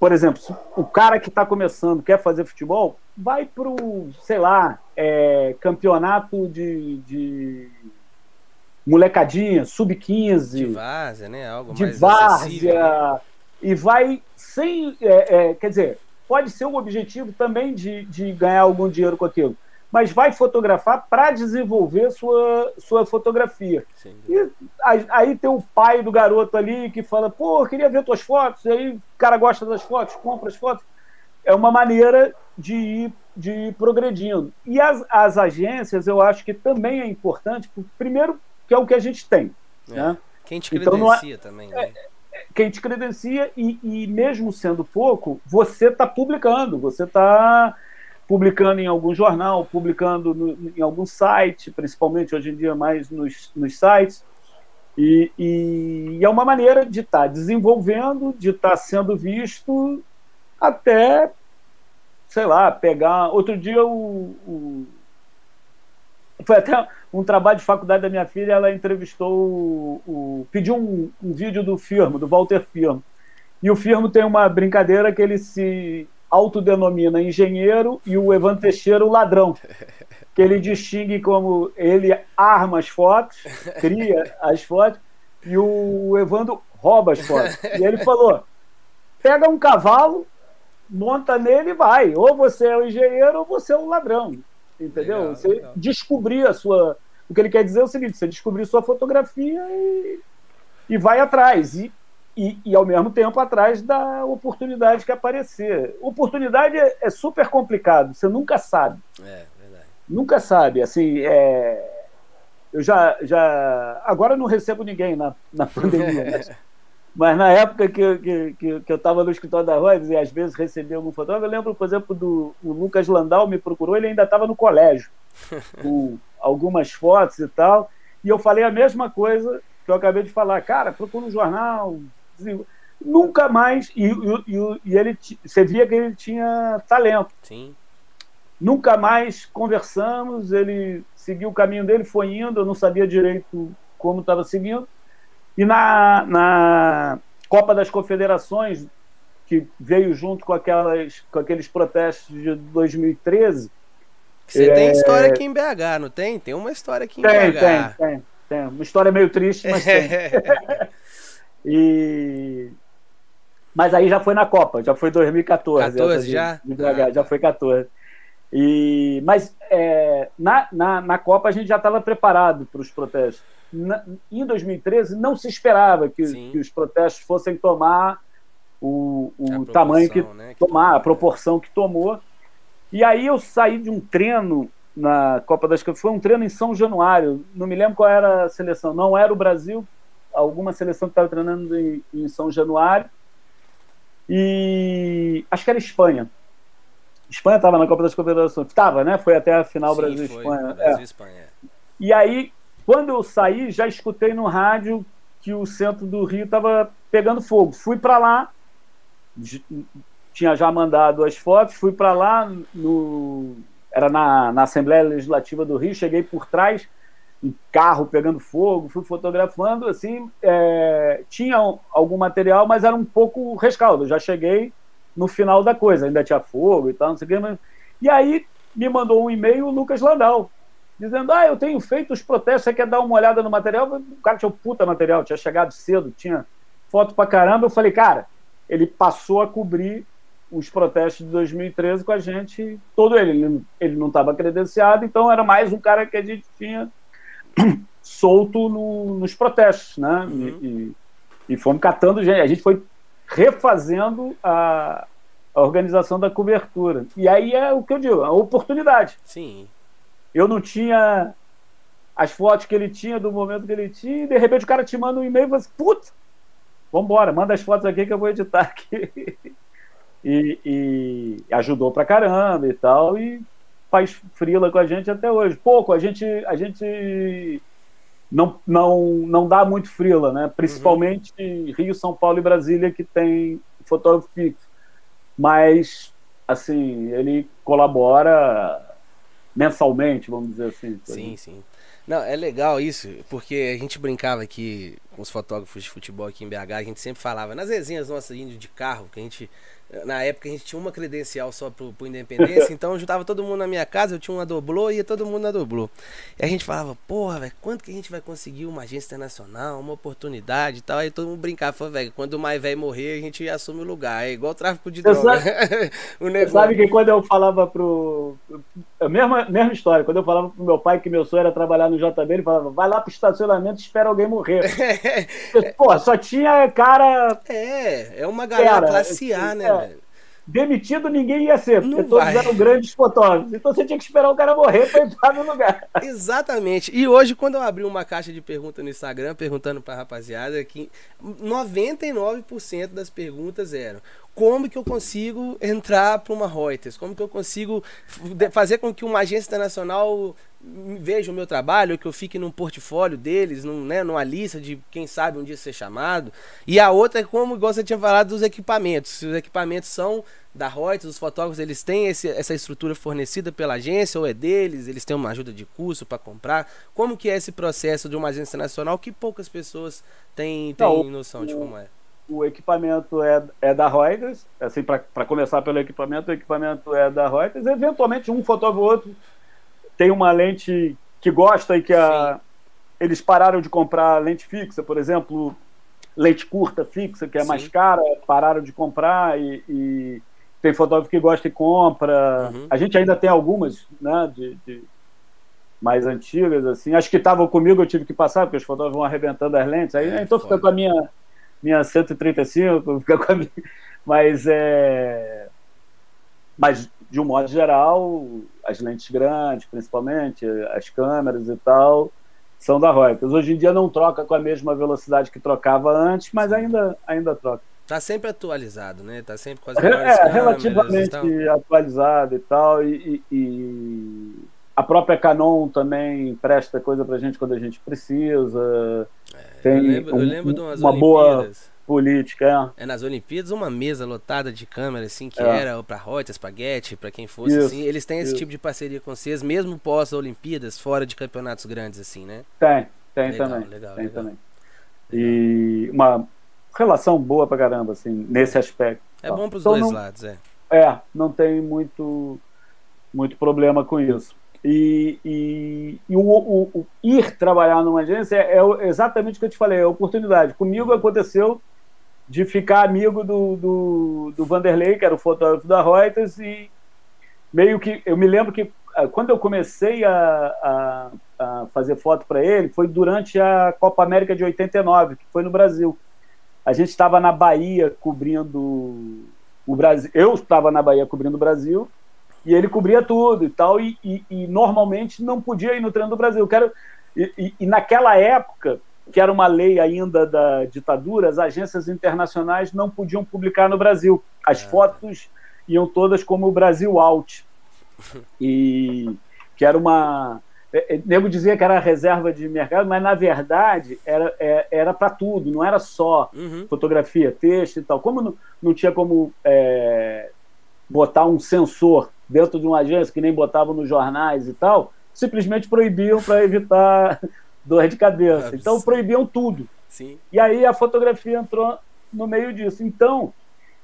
por exemplo, o cara que está começando quer fazer futebol, vai para o, sei lá, é, campeonato de, de molecadinha, sub-15. De várzea, né? Algo de mais várzea. Né? E vai sem. É, é, quer dizer, pode ser um objetivo também de, de ganhar algum dinheiro com aquilo. Mas vai fotografar para desenvolver sua, sua fotografia. Sim. E aí, aí, tem o pai do garoto ali que fala: pô, queria ver tuas fotos. E aí o cara gosta das fotos, compra as fotos. É uma maneira de ir, de ir progredindo. E as, as agências, eu acho que também é importante, primeiro, que é o que a gente tem. É. Né? Quem te então, credencia então, é, também. Né? É, quem te credencia e, e mesmo sendo pouco, você está publicando, você está publicando em algum jornal, publicando no, em algum site, principalmente hoje em dia mais nos, nos sites. E, e, e, é uma maneira de estar tá desenvolvendo, de estar tá sendo visto até, sei lá, pegar. Outro dia o, o foi até um trabalho de faculdade da minha filha, ela entrevistou o, o pediu um, um, vídeo do Firmo, do Walter Firmo. E o Firmo tem uma brincadeira que ele se autodenomina engenheiro e o Evan Teixeira o ladrão. Que ele distingue como ele arma as fotos, cria as fotos, e o Evandro rouba as fotos. E ele falou: pega um cavalo, monta nele e vai. Ou você é o engenheiro ou você é o ladrão entendeu? Legal, você legal. descobrir a sua. O que ele quer dizer é o seguinte: você descobrir sua fotografia e, e vai atrás. E, e, e, ao mesmo tempo atrás da oportunidade que aparecer. Oportunidade é, é super complicado, você nunca sabe. É, verdade. Nunca sabe. Assim, é... eu já, já. Agora não recebo ninguém na, na pandemia. mas... Mas na época que, que, que, que eu estava no escritório da Rose e às vezes recebia algum fotógrafo, eu lembro, por exemplo, do Lucas Landau me procurou, ele ainda estava no colégio, com algumas fotos e tal, e eu falei a mesma coisa que eu acabei de falar, cara, procura um jornal, nunca mais, e, e, e ele, você via que ele tinha talento. Sim. Nunca mais conversamos, ele seguiu o caminho dele, foi indo, eu não sabia direito como estava seguindo, e na, na Copa das Confederações, que veio junto com, aquelas, com aqueles protestos de 2013. Você é... tem história aqui em BH, não tem? Tem uma história aqui em tem, BH. Tem, tem, tem. Uma história meio triste, mas tem. E... Mas aí já foi na Copa, já foi 2014. 14 já? De BH, ah, já tá. foi 14. E, mas é, na, na, na Copa a gente já estava preparado para os protestos na, em 2013 não se esperava que, que, os protestos fossem tomar o, o tamanho que, né, que tomar, a proporção que tomou. E aí eu saí de um treino na Copa das Campeões, foi um treino em São Januário, não me lembro qual era a seleção, não era o Brasil, alguma seleção que estava treinando em, em São Januário, e acho que era Espanha. Espanha estava na Copa das Confederações. Estava, né? Foi até a final Brasil-Espanha. Brasil, é. Espanha. E aí quando eu saí, já escutei no rádio que o centro do Rio estava pegando fogo. Fui para lá, tinha já mandado as fotos, fui para lá, no, era na, na Assembleia Legislativa do Rio, cheguei por trás, um carro pegando fogo, fui fotografando, assim, é, tinha algum material, mas era um pouco rescaldo. Já cheguei no final da coisa, ainda tinha fogo e tal, não sei o que. Mas... E aí me mandou um e-mail o Lucas Landau, dizendo: Ah, eu tenho feito os protestos, você quer dar uma olhada no material? O cara tinha o puta material, tinha chegado cedo, tinha foto pra caramba. Eu falei, cara, ele passou a cobrir os protestos de 2013 com a gente, todo ele. Ele não estava credenciado, então era mais um cara que a gente tinha solto no, nos protestos, né? Uhum. E, e, fomos catando gente. A gente foi refazendo a, a organização da cobertura. E aí é o que eu digo, a oportunidade. Sim. Eu não tinha as fotos que ele tinha do momento que ele tinha, e de repente o cara te manda um e-mail e fala assim, puta, vambora, manda as fotos aqui que eu vou editar aqui. e, e ajudou pra caramba e tal, e faz frila com a gente até hoje. Pouco, a gente, a gente não, não, não dá muito frila, né? Principalmente uhum. Rio, São Paulo e Brasília, que tem fotógrafo fixo. Mas, assim, ele colabora mensalmente, vamos dizer assim. Sim, sim. Não, é legal isso, porque a gente brincava aqui com os fotógrafos de futebol aqui em BH, a gente sempre falava nas resenhas nossas indo de carro, que a gente na época a gente tinha uma credencial só pro, pro Independência, então juntava todo mundo na minha casa, eu tinha uma doblô e ia todo mundo na doblô. E a gente falava, porra, velho, quanto que a gente vai conseguir uma agência internacional, uma oportunidade e tal? Aí todo mundo brincava, falou, velho, quando o mais velho morrer, a gente assume o lugar. É igual o tráfico de droga. Sabe, o negócio... sabe que quando eu falava pro. A mesma, mesma história, quando eu falava pro meu pai que meu sonho era trabalhar no JB, ele falava, vai lá pro estacionamento e espera alguém morrer. Pô, só tinha cara. É, é uma galera classe A, né, é. Demitido ninguém ia ser, porque não todos vai. eram grandes fotógrafos. Então você tinha que esperar o cara morrer para entrar no lugar. Exatamente. E hoje, quando eu abri uma caixa de perguntas no Instagram, perguntando pra rapaziada, que 99% das perguntas eram como que eu consigo entrar para uma Reuters? Como que eu consigo fazer com que uma agência internacional veja o meu trabalho, que eu fique num portfólio deles, num, né, numa lista de quem sabe um dia ser chamado. E a outra é como, igual você tinha falado, dos equipamentos. Os equipamentos são da Reuters, os fotógrafos eles têm esse, essa estrutura fornecida pela agência ou é deles, eles têm uma ajuda de curso para comprar. Como que é esse processo de uma agência internacional que poucas pessoas têm, têm Não, noção de como é? O equipamento é, é da Reuters, assim, para começar pelo equipamento, o equipamento é da Reuters, eventualmente um fotógrafo ou outro tem uma lente que gosta e que a, eles pararam de comprar lente fixa, por exemplo, lente curta fixa, que é Sim. mais cara, pararam de comprar e, e, tem fotógrafo que gosta e compra. Uhum. A gente ainda tem algumas, né, de, de mais antigas, assim. Acho que estavam comigo, eu tive que passar, porque os fotógrafos vão arrebentando as lentes. Aí, é, então fica com a minha, minha 135, fica com a minha... Mas é. Mas de um modo geral, as lentes grandes, principalmente, as câmeras e tal, são da Reuters. Hoje em dia não troca com a mesma velocidade que trocava antes, mas ainda, ainda troca. Tá sempre atualizado, né? Tá sempre com as É, relativamente e atualizado e tal. E, e, a própria Canon também presta coisa pra gente quando a gente precisa. Tem eu lembro, um, eu lembro de umas uma boa política, é. É, nas Olimpíadas, uma mesa lotada de câmeras, assim, que é. era para Reuters, para Getty, para quem fosse, isso, assim. Eles têm esse tipo de parceria com vocês, mesmo pós-Olimpíadas, fora de campeonatos grandes, assim, né? Tem, tem legal, também. Legal, tem legal. também. E uma relação boa pra caramba, assim, nesse aspecto. É bom pros então, dois não, lados, é. É, não tem muito, muito problema com isso. E, e, e o, o, o, ir trabalhar numa agência é, é, exatamente o que eu te falei, é oportunidade. Comigo aconteceu de ficar amigo do, do, do Vanderlei, que era o fotógrafo da Reuters, e meio que. Eu me lembro que ah, quando eu comecei a, a, a fazer foto para ele, foi durante a Copa América de 89, que foi no Brasil. A gente estava na Bahia cobrindo o Brasil. Eu estava na Bahia cobrindo o Brasil e ele cobria tudo e tal, e, e, e normalmente não podia ir no treino do Brasil. Eu quero, e, e, naquela época, que era uma lei ainda da ditadura, as agências internacionais não podiam publicar no Brasil. As é. fotos iam todas como o Brasil Out. E que era uma é, é, nego dizia que era reserva de mercado, mas na verdade era, é, era para tudo, não era só uhum. fotografia, texto e tal. Como não, não tinha como é, botar um sensor dentro de uma agência, que nem botavam nos jornais e tal, simplesmente proibiam para evitar dor de cabeça. Então proibiam tudo. Sim. E aí a fotografia entrou no meio disso. Então,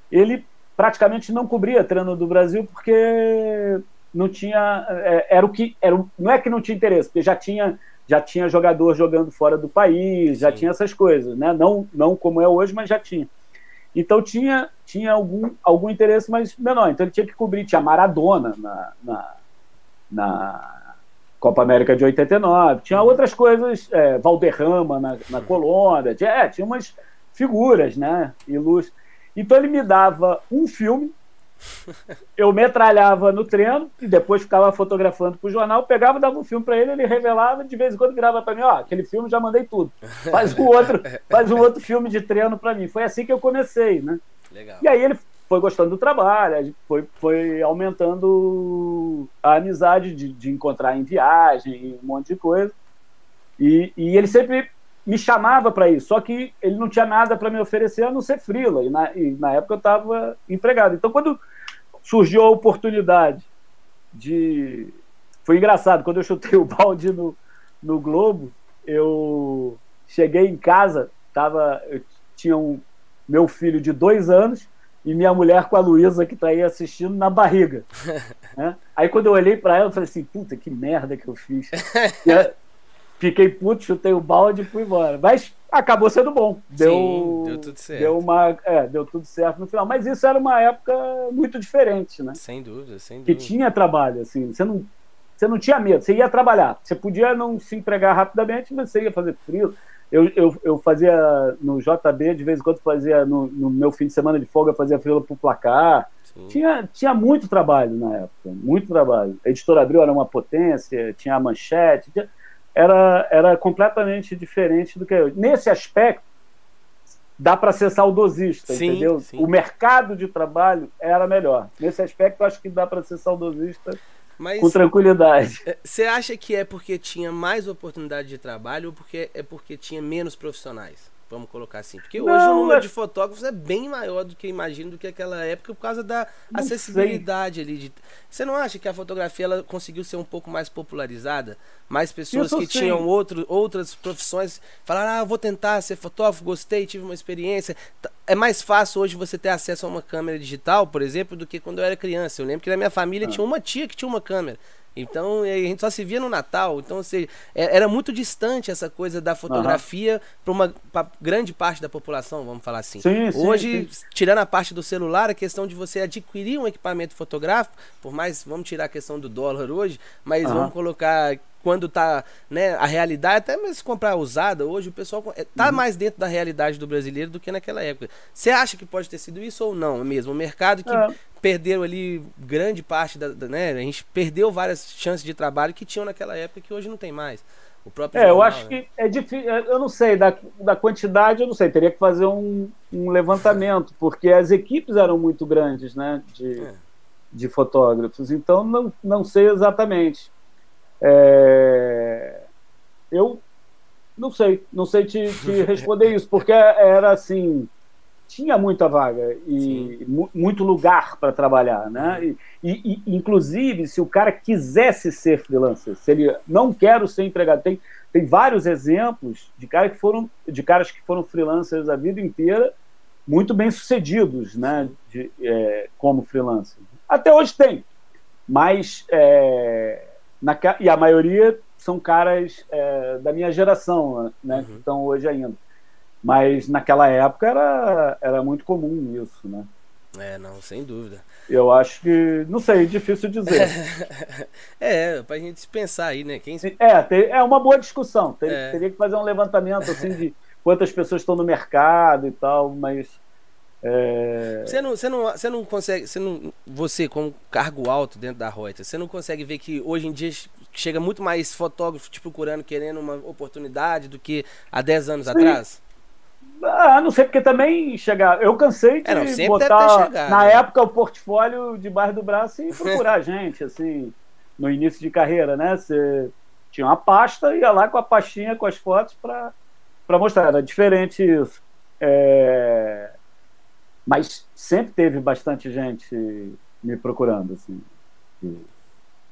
ele praticamente não cobria treino do Brasil porque não tinha é, era o que era não é que não tinha interesse porque já tinha já tinha jogador jogando fora do país já Sim. tinha essas coisas né não não como é hoje mas já tinha então tinha tinha algum algum interesse mas menor então ele tinha que cobrir tinha Maradona na, na, na Copa América de 89 tinha uhum. outras coisas é, Valderrama na, na Colômbia tinha, é, tinha umas figuras né ilustres então ele me dava um filme, eu metralhava no treino e depois ficava fotografando para o jornal, pegava, dava um filme para ele, ele revelava, de vez em quando virava para mim, ó, aquele filme já mandei tudo. Faz um outro, faz um outro filme de treino para mim. Foi assim que eu comecei, né? Legal. E aí ele foi gostando do trabalho, foi, foi aumentando a amizade de, de encontrar em viagem, um monte de coisa. E, e ele sempre me chamava para isso, só que ele não tinha nada para me oferecer a não ser frila, e na, e na época eu estava empregado. Então, quando surgiu a oportunidade de. Foi engraçado, quando eu chutei o balde no, no Globo, eu cheguei em casa, tava, eu tinha um meu filho de dois anos e minha mulher com a Luísa, que está aí assistindo, na barriga. né? Aí quando eu olhei para ela, eu falei assim: puta, que merda que eu fiz. E, fiquei puto, chutei o balde e fui embora. Mas acabou sendo bom. Deu, Sim, deu tudo certo. Deu, uma, é, deu tudo certo no final. Mas isso era uma época muito diferente, né? Sem dúvida, sem dúvida. Que tinha trabalho, assim. Você não, você não tinha medo, você ia trabalhar. Você podia não se empregar rapidamente, mas você ia fazer frio. Eu, eu, eu fazia no JB, de vez em quando fazia no, no meu fim de semana de folga, fazia fila pro placar. Tinha, tinha muito trabalho na época, muito trabalho. A editora Abril era uma potência, tinha a manchete, tinha, era, era completamente diferente do que é hoje. Nesse aspecto, dá para ser saudosista, sim, entendeu? Sim. O mercado de trabalho era melhor. Nesse aspecto, acho que dá para ser saudosista Mas com tranquilidade. É, você acha que é porque tinha mais oportunidade de trabalho ou porque é porque tinha menos profissionais? Vamos colocar assim. Porque hoje não, o número é... de fotógrafos é bem maior do que imagino do que aquela época por causa da não acessibilidade sei. ali. De... Você não acha que a fotografia ela conseguiu ser um pouco mais popularizada? Mais pessoas que tinham outro, outras profissões falaram, ah, vou tentar ser fotógrafo, gostei, tive uma experiência. É mais fácil hoje você ter acesso a uma câmera digital, por exemplo, do que quando eu era criança. Eu lembro que na minha família ah. tinha uma tia que tinha uma câmera. Então a gente só se via no Natal. Então, seja, é, era muito distante essa coisa da fotografia uhum. para uma pra grande parte da população, vamos falar assim. Sim, Hoje, sim. tirando a parte do celular, a questão de você adquirir um equipamento fotográfico, por mais, vamos tirar a questão do dólar hoje, mas uhum. vamos colocar quando tá, né, a realidade, até mesmo comprar usada, hoje o pessoal é, tá uhum. mais dentro da realidade do brasileiro do que naquela época. Você acha que pode ter sido isso ou não mesmo? O mercado que é. perdeu ali grande parte da, da, né, a gente perdeu várias chances de trabalho que tinham naquela época que hoje não tem mais. O próprio é, jornal, eu acho né? que é difícil, é, eu não sei, da, da quantidade eu não sei, teria que fazer um, um levantamento, porque as equipes eram muito grandes, né, de, é. de fotógrafos, então não, não sei exatamente. É... Eu não sei, não sei te, te responder isso, porque era assim, tinha muita vaga e muito lugar para trabalhar, né? Uhum. E, e, inclusive, se o cara quisesse ser freelancer, se ele não quero ser empregado, tem, tem vários exemplos de caras que foram de caras que foram freelancers a vida inteira, muito bem sucedidos, né? De, é, como freelancer. Até hoje tem, mas é, na, e a maioria são caras é, da minha geração, né, uhum. que estão hoje ainda. Mas naquela época era, era muito comum isso, né? É, não, sem dúvida. Eu acho que, não sei, difícil dizer. é, pra gente pensar aí, né? Quem... É, é uma boa discussão. Ter, é. Teria que fazer um levantamento assim de quantas pessoas estão no mercado e tal, mas é... Você, não, você, não, você não consegue, você, não, você como cargo alto dentro da Reuters, você não consegue ver que hoje em dia chega muito mais fotógrafo te procurando, querendo uma oportunidade do que há 10 anos Sim. atrás? Ah, não sei, porque também chegar. Eu cansei de é, não, botar chegado, na né? época o portfólio debaixo do braço e procurar gente, assim, no início de carreira, né? Você tinha uma pasta, ia lá com a pastinha, com as fotos para mostrar. Era diferente isso. É... Mas sempre teve bastante gente me procurando, assim.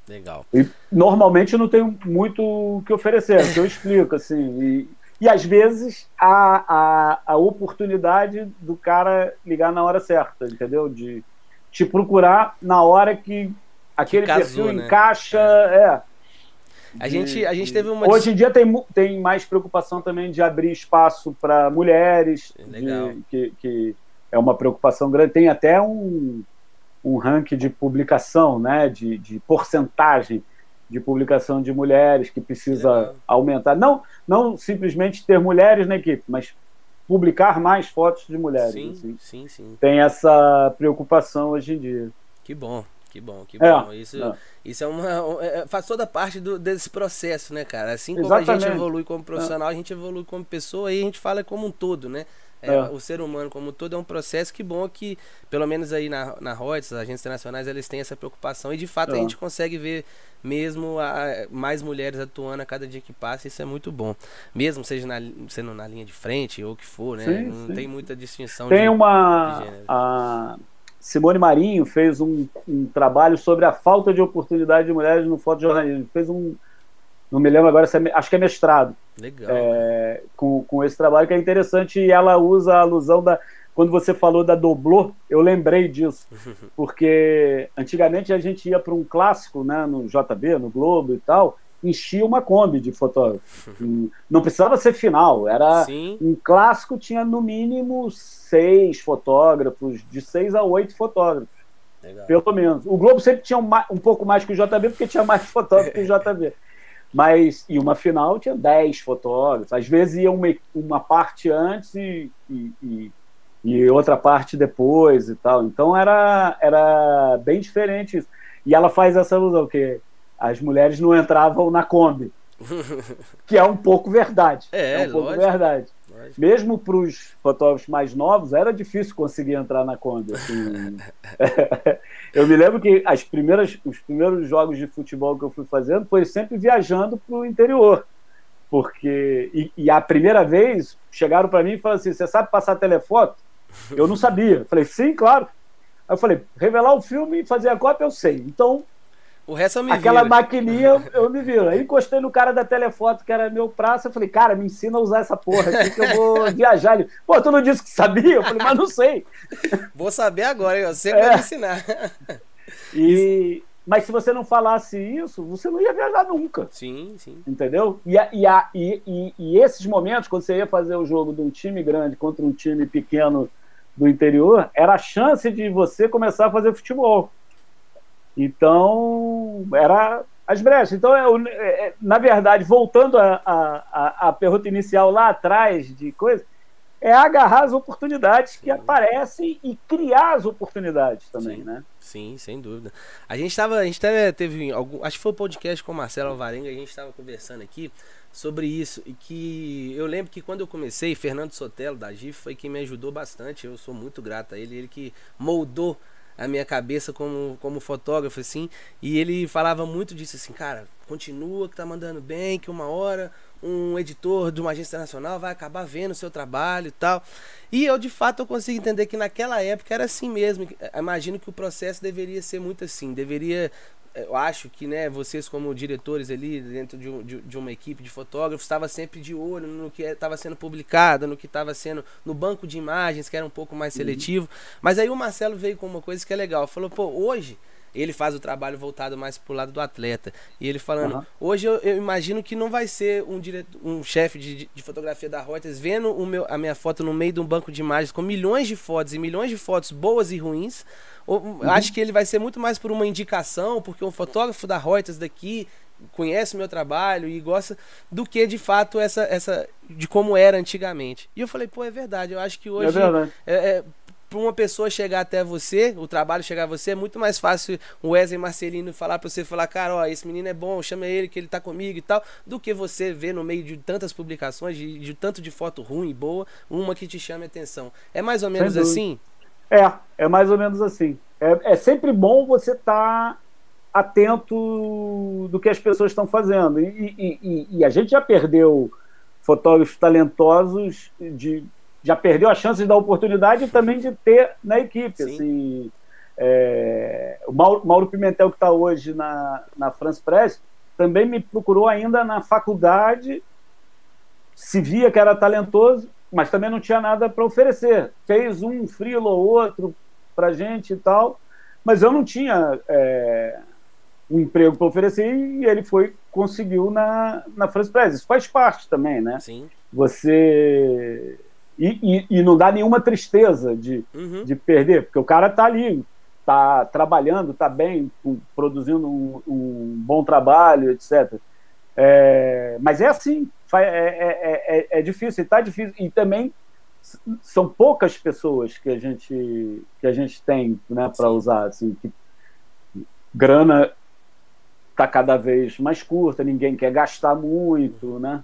Legal. E normalmente eu não tenho muito o que oferecer, é que eu explico, assim. E, e às vezes a, a, a oportunidade do cara ligar na hora certa, entendeu? De te procurar na hora que aquele que casou, perfil né? encaixa. É. é. A, gente, a gente teve uma. Hoje em dia tem, tem mais preocupação também de abrir espaço para mulheres, Legal. De, que, que é uma preocupação grande. Tem até um, um ranking de publicação, né, de, de porcentagem de publicação de mulheres que precisa aumentar. Não, não simplesmente ter mulheres na equipe, mas publicar mais fotos de mulheres. Sim, assim. sim, sim. Tem essa preocupação hoje em dia. Que bom, que bom, que bom. É, isso, é. isso é uma. É, é, faz toda parte do, desse processo, né, cara? Assim como Exatamente. a gente evolui como profissional, é. a gente evolui como pessoa e a gente fala como um todo, né? É, é. O ser humano como todo é um processo que bom que, pelo menos aí na, na Reuters, as agências internacionais, eles têm essa preocupação e de fato a gente consegue ver mesmo a, mais mulheres atuando a cada dia que passa, isso é muito bom. Mesmo seja na, sendo na linha de frente ou o que for, né? Sim, Não sim. tem muita distinção Tem de, uma. De a Simone Marinho fez um, um, trabalho sobre a falta de oportunidade de mulheres no fotojornalismo. Fez um. Não me lembro agora, é, acho que é mestrado. Legal. É, com, com esse trabalho que é interessante e ela usa a alusão da quando você falou da Doblô, eu lembrei disso. Porque antigamente a gente ia para um clássico, né, no JB, no Globo e tal, enchia uma Kombi de fotógrafos. Não precisava ser final, era Sim. um clássico, tinha no mínimo seis fotógrafos, de seis a oito fotógrafos. Legal. Pelo menos. O Globo sempre tinha um, um, pouco mais que o JB, porque tinha mais fotógrafos que o JB. Mas, e uma final tinha dez fotógrafos. Às vezes ia uma, uma parte antes e, e, e e outra parte depois e tal. Então era, era bem diferente isso. E ela faz essa alusão, que as mulheres não entravam na Kombi. que é um pouco verdade. É, é um pouco lógico, verdade. Mesmo para os fotógrafos mais novos, era difícil conseguir entrar na Kombi. Assim. eu me lembro que as primeiras, os primeiros jogos de futebol que eu fui fazendo foi sempre viajando para o interior. Porque, e, e a primeira vez chegaram para mim e falaram assim: você sabe passar telefoto? Eu não sabia. Falei, sim, claro. Aí eu falei, revelar o filme e fazer a cópia eu sei. Então, o resto eu me Aquela viro. maquininha eu me viro. Aí encostei no cara da telefoto, que era meu prazo, eu falei, cara, me ensina a usar essa porra aqui que eu vou viajar. Ele, pô, tu não disse que sabia? Eu falei, mas não sei. Vou saber agora, eu sempre é. vou ensinar. E, mas se você não falasse isso, você não ia viajar nunca. Sim, sim. Entendeu? E, e, e, e esses momentos, quando você ia fazer o jogo de um time grande contra um time pequeno do interior, era a chance de você começar a fazer futebol. Então, era as brechas. Então, é, é, na verdade, voltando à pergunta inicial lá atrás de coisa, é agarrar as oportunidades que aparecem e criar as oportunidades também, sim, né? Sim, sem dúvida. A gente estava, a gente teve, teve algum, acho que foi o um podcast com o Marcelo Alvarenga, a gente estava conversando aqui sobre isso e que eu lembro que quando eu comecei, Fernando Sotelo da GIF foi quem me ajudou bastante. Eu sou muito grato a ele, ele que moldou a minha cabeça como, como fotógrafo, assim, e ele falava muito disso, assim, cara, continua que tá mandando bem, que uma hora um editor de uma agência internacional vai acabar vendo o seu trabalho e tal. E eu, de fato, eu consigo entender que naquela época era assim mesmo. Imagino que o processo deveria ser muito assim, deveria eu acho que né, vocês como diretores ali dentro de, de, de uma equipe de fotógrafos estava sempre de olho no que estava sendo publicado, no que estava sendo no banco de imagens que era um pouco mais uhum. seletivo. Uhum. Mas aí o Marcelo veio com uma coisa que é legal, falou pô hoje ele faz o trabalho voltado mais pro lado do atleta. E ele falando, uhum. hoje eu, eu, imagino que não vai ser um, direto, um chefe de, de, fotografia da Reuters vendo o meu, a minha foto no meio de um banco de imagens com milhões de fotos e milhões de fotos boas e ruins. Ou, uhum. Acho que ele vai ser muito mais por uma indicação, porque um fotógrafo da Reuters daqui conhece o meu trabalho e gosta do que de fato essa essa de como era antigamente. E eu falei, pô, é verdade. Eu acho que hoje é, é, é para uma pessoa chegar até você, o trabalho chegar a você, é muito mais fácil o Wesley Marcelino falar para você, falar, cara, ó, esse menino é bom, chama ele que ele tá comigo e tal, do que você ver no meio de tantas publicações, de, de tanto de foto ruim e boa, uma que te chame a atenção. É mais ou menos assim? É, é mais ou menos assim. É, é sempre bom você estar tá atento do que as pessoas estão fazendo. E, e, e, a gente já perdeu fotógrafos talentosos, de, já perdeu a chance de dar oportunidade também de ter na equipe. Assim, é, o Mauro, Mauro, Pimentel, que está hoje na, na France Press, também me procurou ainda na faculdade, se via que era talentoso, mas também não tinha nada para oferecer. Fez um frilo ou outro para gente e tal, mas eu não tinha é, um emprego para oferecer e ele foi conseguiu na, na France Press. Isso faz parte também, né? Sim. Você. E, e, e não dá nenhuma tristeza de, uhum. de perder, porque o cara tá ali, tá trabalhando, tá bem, produzindo um, um bom trabalho, etc. É, mas é assim, é, é, é, é difícil, e tá difícil. E também são poucas pessoas que a gente que a gente tem né, para usar assim que grana está cada vez mais curta ninguém quer gastar muito né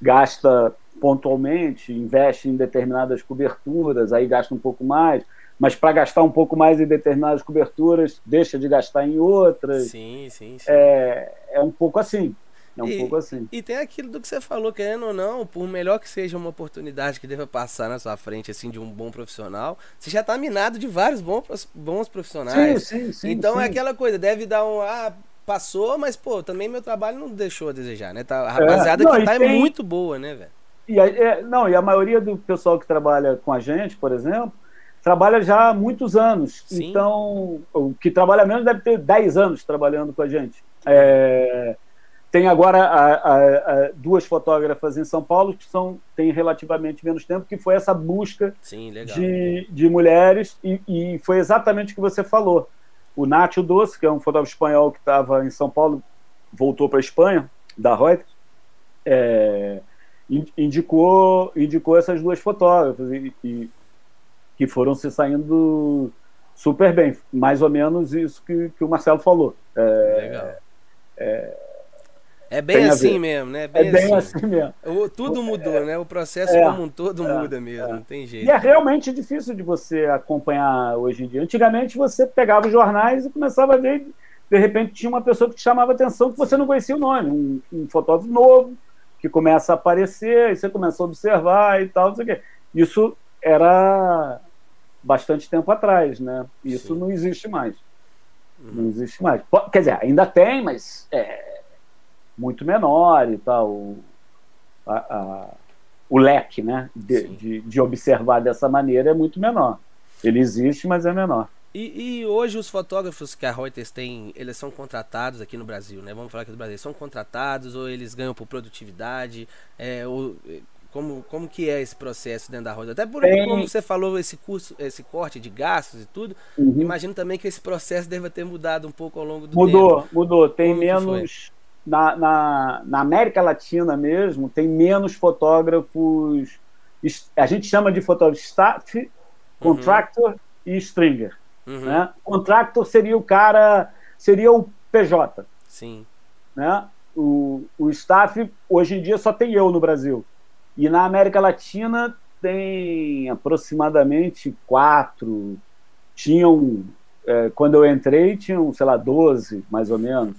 gasta pontualmente investe em determinadas coberturas aí gasta um pouco mais mas para gastar um pouco mais em determinadas coberturas deixa de gastar em outras sim sim, sim. é é um pouco assim é um e, pouco assim. E tem aquilo do que você falou, querendo ou não, por melhor que seja uma oportunidade que deva passar na sua frente, assim, de um bom profissional, você já tá minado de vários bons, bons profissionais. Sim, sim, sim. Então sim. é aquela coisa, deve dar um. Ah, passou, mas, pô, também meu trabalho não deixou a desejar, né? Tá, a rapaziada é, não, que tá é tem... é muito boa, né, velho? E a, é, não, e a maioria do pessoal que trabalha com a gente, por exemplo, trabalha já há muitos anos. Sim. Então, o que trabalha menos deve ter 10 anos trabalhando com a gente. É, tem agora a, a, a, duas fotógrafas em São Paulo que são têm relativamente menos tempo, que foi essa busca Sim, de, de mulheres, e, e, foi exatamente o que você falou. O Nátio Doce, que é um fotógrafo espanhol que estava em São Paulo, voltou para a Espanha, da Reuters, é, indicou, indicou essas duas fotógrafas, e, e, que foram se saindo super bem. Mais ou menos isso que, que o Marcelo falou. É, Legal. É, é bem assim mesmo, né? Bem é bem assim, assim mesmo. O, tudo mudou, é, né? O processo é, como um todo é, muda mesmo, é. não tem jeito. E é realmente difícil de você acompanhar hoje em dia. Antigamente você pegava os jornais e começava a ver, de repente tinha uma pessoa que te chamava atenção que você não conhecia o nome, um, um fotógrafo novo que começa a aparecer, e você começa a observar e tal, não sei o quê. Isso era bastante tempo atrás, né? Isso Sim. não existe mais. Uhum. Não existe mais. Quer dizer, ainda tem, mas é, muito menor e tal. A, a, o leque né, de, de, de, observar dessa maneira é muito menor. Ele existe, mas é menor. E, e, hoje os fotógrafos que a Reuters tem, eles são contratados aqui no Brasil, né? Vamos falar aqui do Brasil, são contratados ou eles ganham por produtividade? É, ou, como, como que é esse processo dentro da Reuters? Até por como você falou esse curso, esse corte de gastos e tudo, uhum. imagino também que esse processo deva ter mudado um pouco ao longo do mudou, tempo. Mudou, mudou. Tem como menos na, na, na, América Latina mesmo, tem menos fotógrafos. A gente chama de fotógrafo staff, contractor uhum. e stringer. Uhum. Né? Contractor seria o cara, seria o PJ. Sim. Né? O, o staff, hoje em dia, só tem eu no Brasil. E na América Latina tem aproximadamente quatro. Tinham, é, quando eu entrei, tinham, sei lá, 12, mais ou menos.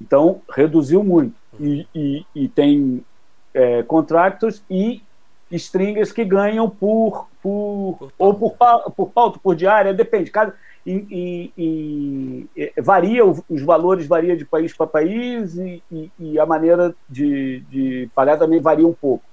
Então, reduziu muito. E, e, e tem é, contractors e stringers que ganham por, por, por ou por, por pauta, por diária, depende. Cada, e, e, e, varia, os valores variam de país para país e, e, a maneira de, de pagar também varia um pouco.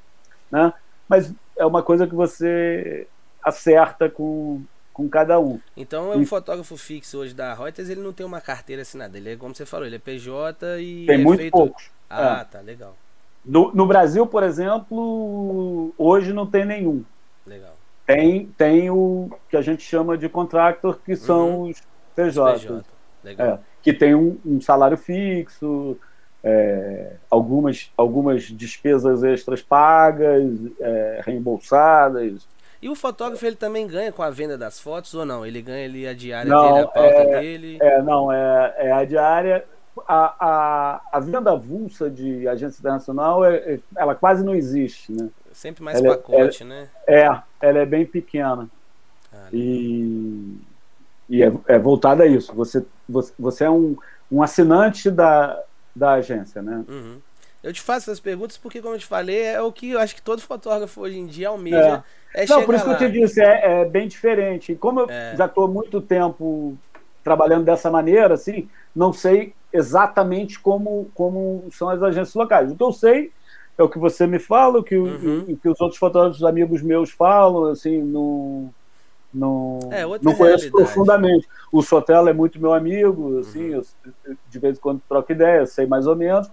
Né? Mas é uma coisa que você acerta com, com cada um. Então, é um fotógrafo fixo hoje da Reuters, ele não tem uma carteira assinada. Ele é, como você falou, ele é PJ e. Tem é muito feito... poucos. Ah, é. tá, legal. No, no Brasil, por exemplo, hoje não tem nenhum. Legal. Tem, tem o que a gente chama de contractor, que são uhum. os PJ. Legal. É, que tem um, um salário fixo, é, algumas, algumas despesas extras pagas, é, reembolsadas. E o fotógrafo ele também ganha com a venda das fotos ou não? Ele ganha ali a diária não, dele, a pauta é, dele? É, não, é, é a diária. A, a, a venda avulsa de agência internacional, é, é ela quase não existe, né? Sempre mais ela é, pacote, é, né? É, ela é bem pequena. Ah, e e é, é voltada a isso. Você, você, você é um, um assinante da, da agência, né? Uhum. Eu te faço essas perguntas porque, como eu te falei, é o que eu acho que todo fotógrafo hoje em dia almeja. É. é Não, por isso lá. que eu te disse, é, é bem diferente. Como eu é. já estou muito tempo trabalhando dessa maneira, assim, não sei exatamente como, como são as agências locais. O que eu sei é o que você me fala, o que, uhum. o, o que os outros fotógrafos amigos meus falam, assim, no, no, é, não conheço profundamente. O Sotelo é muito meu amigo, assim, uhum. eu, de vez em quando troco ideia, sei mais ou menos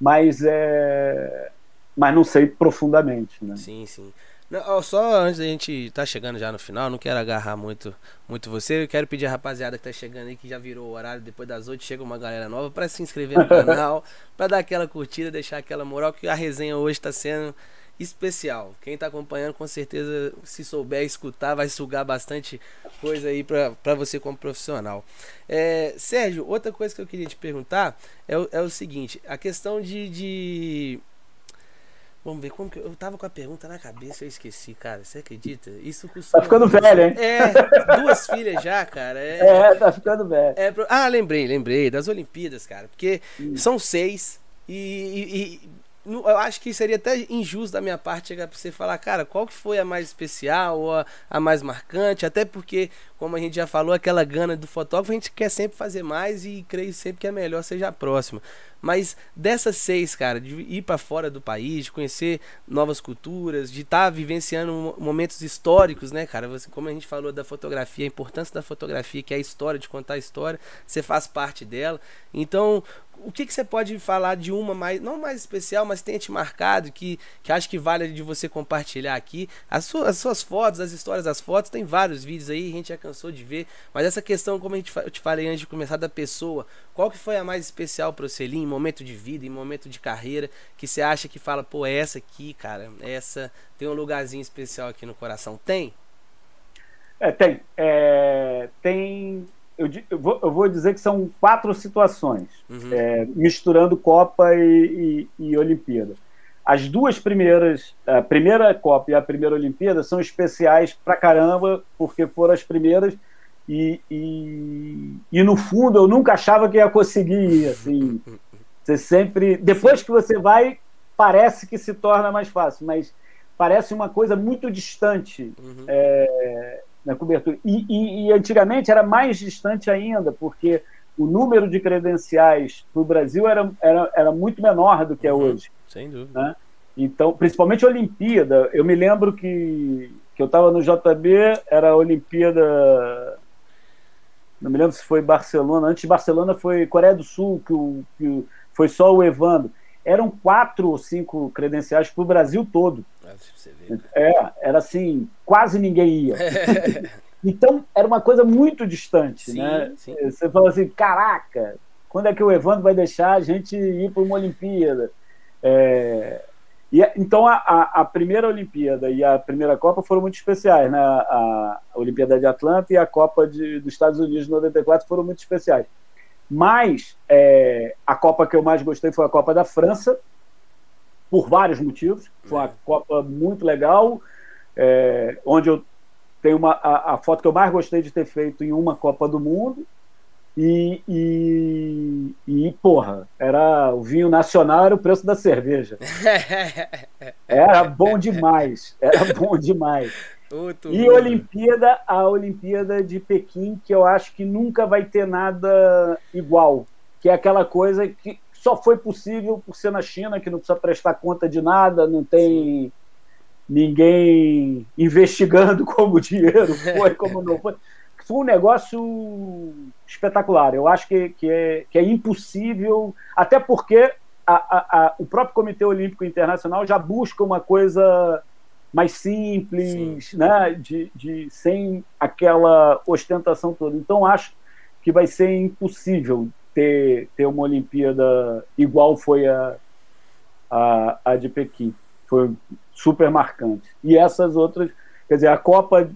mas é mas não sei profundamente, né? Sim, sim. Não, só antes da gente tá chegando já no final, não quero agarrar muito muito você, eu quero pedir a rapaziada que tá chegando aí, que já virou o horário depois das oito, chega uma galera nova para se inscrever no canal, para dar aquela curtida, deixar aquela moral que a resenha hoje tá sendo especial. Quem está acompanhando, com certeza, se souber escutar, vai sugar bastante coisa aí para você como profissional. É, Sérgio, outra coisa que eu queria te perguntar é, o, é o seguinte: a questão de, de. Vamos ver como que. Eu tava com a pergunta na cabeça eu esqueci, cara. Você acredita? Isso costuma... Tá ficando velho, hein? É, duas filhas já, cara. É, é tá ficando velho. É, ah, lembrei, lembrei. Das Olimpíadas, cara. Porque hum. são seis. E, e, eu acho que seria até injusto da minha parte chegar para você falar, cara, qual que foi a mais especial ou a, a, mais marcante, até porque, como a gente já falou, aquela gana do fotógrafo, a gente quer sempre fazer mais e creio sempre que é melhor seja a próxima. Mas dessas seis, cara, de ir para fora do país, de conhecer novas culturas, de estar tá vivenciando momentos históricos, né, cara? Você, como a gente falou da fotografia, a importância da fotografia, que é a história, de contar a história, você faz parte dela. Então, o que, que você pode falar de uma mais, não mais especial, mas tenha te marcado, que, que acho que vale de você compartilhar aqui? As suas, as suas fotos, as histórias das fotos, tem vários vídeos aí, a gente já cansou de ver, mas essa questão, como a gente, eu te falei antes de começar, da pessoa, qual que foi a mais especial para você ali, em momento de vida, em momento de carreira, que você acha que fala, pô, essa aqui, cara, essa tem um lugarzinho especial aqui no coração? Tem? É, tem. É, tem eu, eu, vou, eu, vou, dizer que são quatro situações, uhum. é, misturando Copa e, e, e, Olimpíada. As duas primeiras, a primeira Copa e a primeira Olimpíada, são especiais pra caramba, porque foram as primeiras e, e, e no fundo eu nunca achava que ia conseguir. Assim, você sempre. Depois que você vai, parece que se torna mais fácil, mas parece uma coisa muito distante. Uhum. É, na cobertura. E, e, e, antigamente era mais distante ainda, porque o número de credenciais para o Brasil era, era, era muito menor do que é uhum, hoje. Sem dúvida. Né? Então, principalmente a Olimpíada. Eu me lembro que, que eu estava no JB, era a Olimpíada. Não me lembro se foi Barcelona. Antes de Barcelona foi Coreia do Sul, que, o, que foi só o Evandro eram quatro ou cinco credenciais para o Brasil todo. É, era assim, quase ninguém ia. então, era uma coisa muito distante, sim, né? Sim. Você falou assim, caraca, quando é que o Evandro vai deixar a gente ir para uma Olimpíada? É... E, então, a, a, primeira Olimpíada e a primeira Copa foram muito especiais, né? A, a Olimpíada de Atlanta e a Copa de, dos Estados Unidos de 94 foram muito especiais. Mas é, a Copa que eu mais gostei foi a Copa da França, por vários motivos. Foi uma. Copa muito legal, é, onde eu tenho uma, a, a, foto que eu mais gostei de ter feito em uma Copa do Mundo. E, e, e porra, era o vinho nacional era o preço da cerveja. Era bom demais, era bom demais. Outro e Olimpíada, a Olimpíada de Pequim, que eu acho que nunca vai ter nada igual. Que é aquela coisa que só foi possível por ser na China, que não precisa prestar conta de nada, não tem ninguém investigando como o dinheiro foi, como não foi. Foi um negócio espetacular. Eu acho que, que, é, que é impossível, até porque a, a, a, o próprio Comitê Olímpico Internacional já busca uma coisa mais simples, né? De, de, sem aquela ostentação toda. Então acho que vai ser impossível ter, ter uma Olimpíada igual foi a, a, a de Pequim. Foi super marcante. E essas outras, quer dizer, a Copa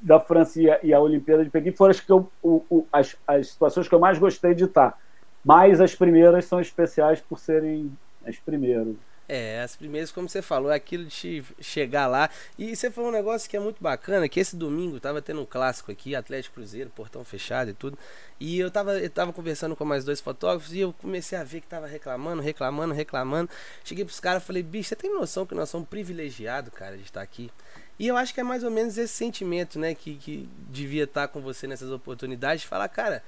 da França e a, e a Olimpíada de Pequim foram as, que eu, o, o, as, as situações que eu mais gostei de estar. Mas as primeiras são especiais por serem as primeiras. É, as primeiras, como você falou, é aquilo de chegar lá. E você falou um negócio que é muito bacana, que esse domingo tava tendo um clássico aqui, Atlético Cruzeiro, portão fechado e tudo. E eu tava, eu tava conversando com mais dois fotógrafos e eu comecei a ver que tava reclamando, reclamando, reclamando. Cheguei pros caras e falei, bicho, você tem noção que nós somos privilegiados, cara, de estar aqui? E eu acho que é mais ou menos esse sentimento, né, que, que devia estar com você nessas oportunidades, de falar, cara,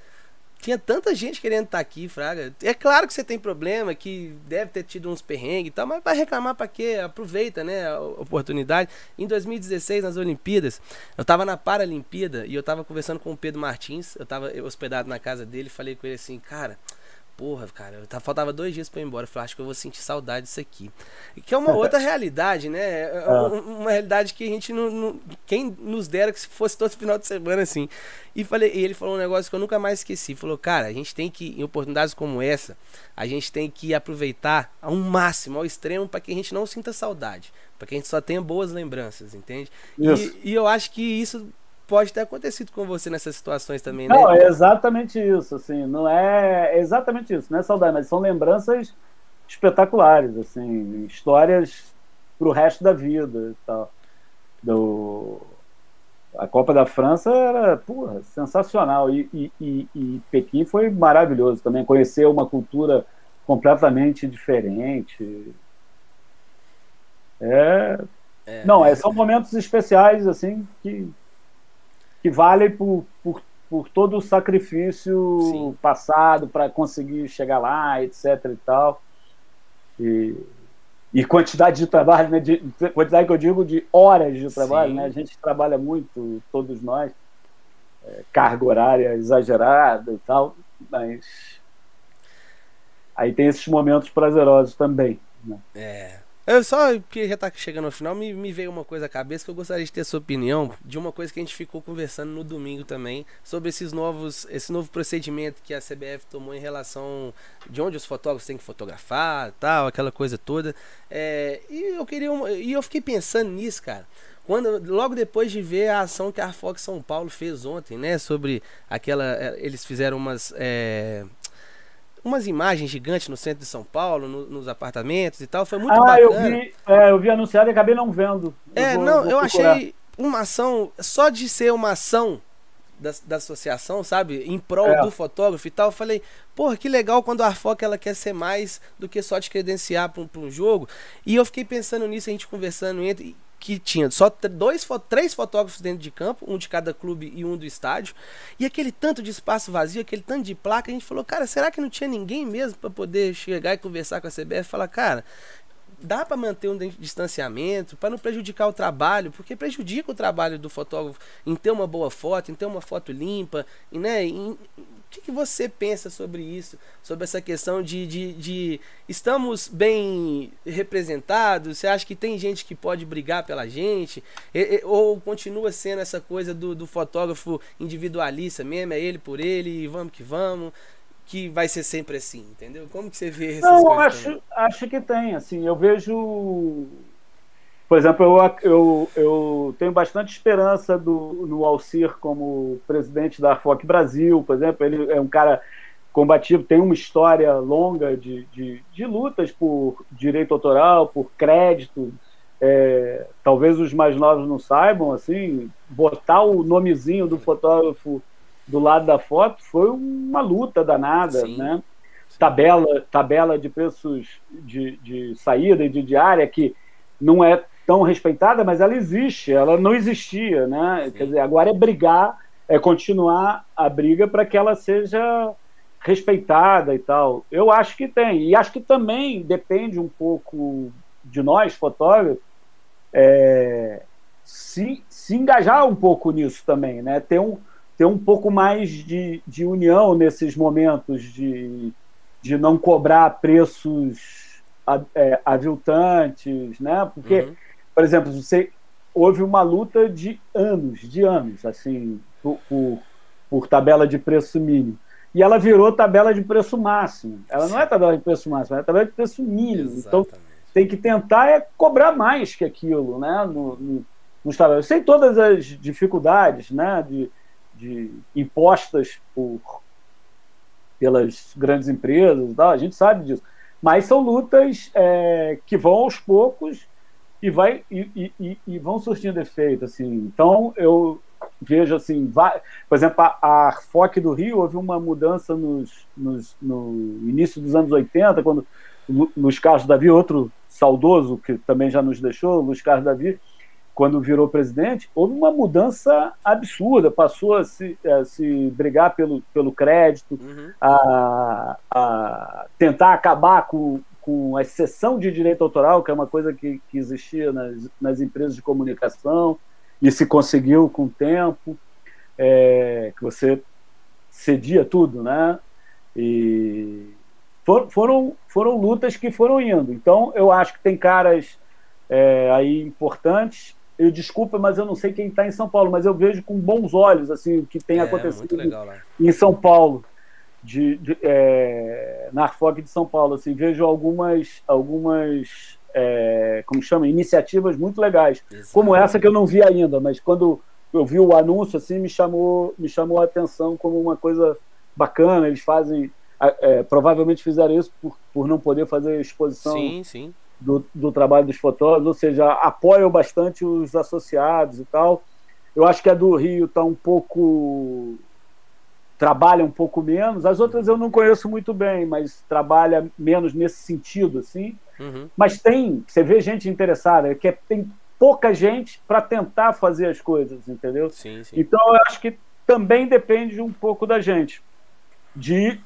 tinha tanta gente querendo estar aqui, Fraga. É claro que você tem problema, que deve ter tido uns perrengues e tal, mas vai reclamar para quê? Aproveita, né, a oportunidade. Em 2016, nas Olimpíadas, eu tava na Paralimpíada e eu tava conversando com o Pedro Martins, eu tava hospedado na casa dele, falei com ele assim, cara, porra, cara, eu faltava dois dias para ir embora. Eu falei, acho que eu vou sentir saudade disso aqui. Que é uma outra realidade, né? É, é ah. uma realidade que a gente não, não, Quem nos dera que se fosse todo final de semana assim. E, falei, e ele falou um negócio que eu nunca mais esqueci. Falou, cara, a gente tem que, em oportunidades como essa, a gente tem que aproveitar ao máximo, ao extremo, para que a gente não sinta saudade. Para que a gente só tenha boas lembranças, entende? E, e eu acho que isso pode ter acontecido com você nessas situações também, né? Não, é exatamente isso, assim, não é, é exatamente isso, não é saudade, mas são lembranças espetaculares, assim, histórias pro resto da vida e tal. Do... A Copa da França era, porra, sensacional. E, e, e, e Pequim foi maravilhoso também, conhecer uma cultura completamente diferente. É... é não, é, são momentos especiais, assim, que que valem por, por, por todo o sacrifício Sim. passado para conseguir chegar lá, etc. e tal. E, e quantidade de trabalho, né? De, quantidade que eu digo de horas de trabalho, né? A gente trabalha muito, todos nós, é, carga horária exagerada e tal, mas aí tem esses momentos prazerosos também. Né? É. Eu só, porque já tá chegando no final, me, me veio uma coisa à cabeça que eu gostaria de ter sua opinião de uma coisa que a gente ficou conversando no domingo também, sobre esses novos, esse novo procedimento que a CBF tomou em relação de onde os fotógrafos têm que fotografar, tal, aquela coisa toda. É, e eu queria, e eu fiquei pensando nisso, cara. Quando, logo depois de ver a ação que a Fox São Paulo fez ontem, né, sobre aquela, é, eles fizeram umas é, umas imagens gigantes no centro de São Paulo, no, nos apartamentos e tal. Foi muito ah, bacana. Eu vi, é, eu vi anunciado e acabei não vendo. Eu é, vou, não, vou eu achei uma ação, só de ser uma ação da, da associação, sabe? Em prol é. do fotógrafo e tal. Eu falei, porra, que legal quando a Arfoca ela quer ser mais do que só te credenciar para um, um jogo. E eu fiquei pensando nisso, a gente conversando entre que tinha só dois, três fotógrafos dentro de campo, um de cada clube e um do estádio, e aquele tanto de espaço vazio, aquele tanto de placa, a gente falou, cara, será que não tinha ninguém mesmo para poder chegar e conversar com a CBF e falar, cara, dá para manter um distanciamento, para não prejudicar o trabalho, porque prejudica o trabalho do fotógrafo em ter uma boa foto, em ter uma foto limpa, e, né, em, o que, você pensa sobre isso? Sobre essa questão de, de, de, estamos bem representados? Você acha que tem gente que pode brigar pela gente? Ou continua sendo essa coisa do, do, fotógrafo individualista mesmo? É ele por ele e vamos que vamos? Que vai ser sempre assim, entendeu? Como que você vê essas Não, acho, acho que tem. Assim, eu vejo por exemplo, eu, eu, eu tenho bastante esperança do, no Alcir como presidente da FOC Brasil, por exemplo. Ele é um cara combativo, tem uma história longa de, de, de lutas por direito autoral, por crédito. É, talvez os mais novos não saibam, assim, botar o nomezinho do fotógrafo do lado da foto foi uma luta danada, Sim. né? Tabela, tabela de preços de, de saída e de diária que não é tão respeitada, mas ela existe, ela não existia, né? Sim. Quer dizer, agora é brigar, é continuar a briga para que ela seja respeitada e tal. Eu acho que tem. E acho que também depende um pouco de nós, fotógrafos, é, se, se engajar um pouco nisso também, né? Ter um, ter um pouco mais de, de união nesses momentos de, de não cobrar preços é, aviltantes, né? Porque uhum por exemplo, você houve uma luta de anos, de anos, assim, por, por, por tabela de preço mínimo. E ela virou tabela de preço máximo. Ela Sim. não é tabela de preço máximo, é tabela de preço mínimo. Então, Exatamente. Então tem que tentar é cobrar mais que aquilo, né? No, no, nos tabelas. Sem todas as dificuldades, né? De, de impostas por pelas grandes empresas, tal, a gente sabe disso. Mas são lutas é, que vão aos poucos e, vai, e, e, e, vão surtindo efeito. Assim. Então, eu vejo assim, vai, por exemplo, a, a Arfoc do Rio houve uma mudança nos, nos, no início dos anos 80, quando Luiz Carlos Davi, outro saudoso que também já nos deixou, Luiz Carlos Davi, quando virou presidente, houve uma mudança absurda, passou a se, a se brigar pelo, pelo crédito, uhum. a, a tentar acabar com, com a exceção de direito autoral, que é uma coisa que, que existia nas, nas empresas de comunicação, e se conseguiu com o tempo, é, que você cedia tudo, né? E for, foram, foram lutas que foram indo. Então, eu acho que tem caras é, aí importantes eu desculpa, mas eu não sei quem está em São Paulo, mas eu vejo com bons olhos assim o que tem é, acontecido em São Paulo, de, de é, na Arfog de São Paulo. Assim, vejo algumas, algumas é, como chama, iniciativas muito legais, Exato. como essa que eu não vi ainda, mas quando eu vi o anúncio assim me chamou, me chamou a atenção como uma coisa bacana. Eles fazem, é, provavelmente fizeram isso por, por não poder fazer exposição. Sim, sim do, do trabalho dos fotógrafos, ou seja, apoiam bastante os associados e tal. Eu acho que a do Rio está um pouco. Trabalha um pouco menos. As outras eu não conheço muito bem, mas trabalha menos nesse sentido, assim. Uhum. Mas tem, você vê gente interessada, que é, tem pouca gente para tentar fazer as coisas, entendeu? Sim, sim. Então eu acho que também depende um pouco da gente. De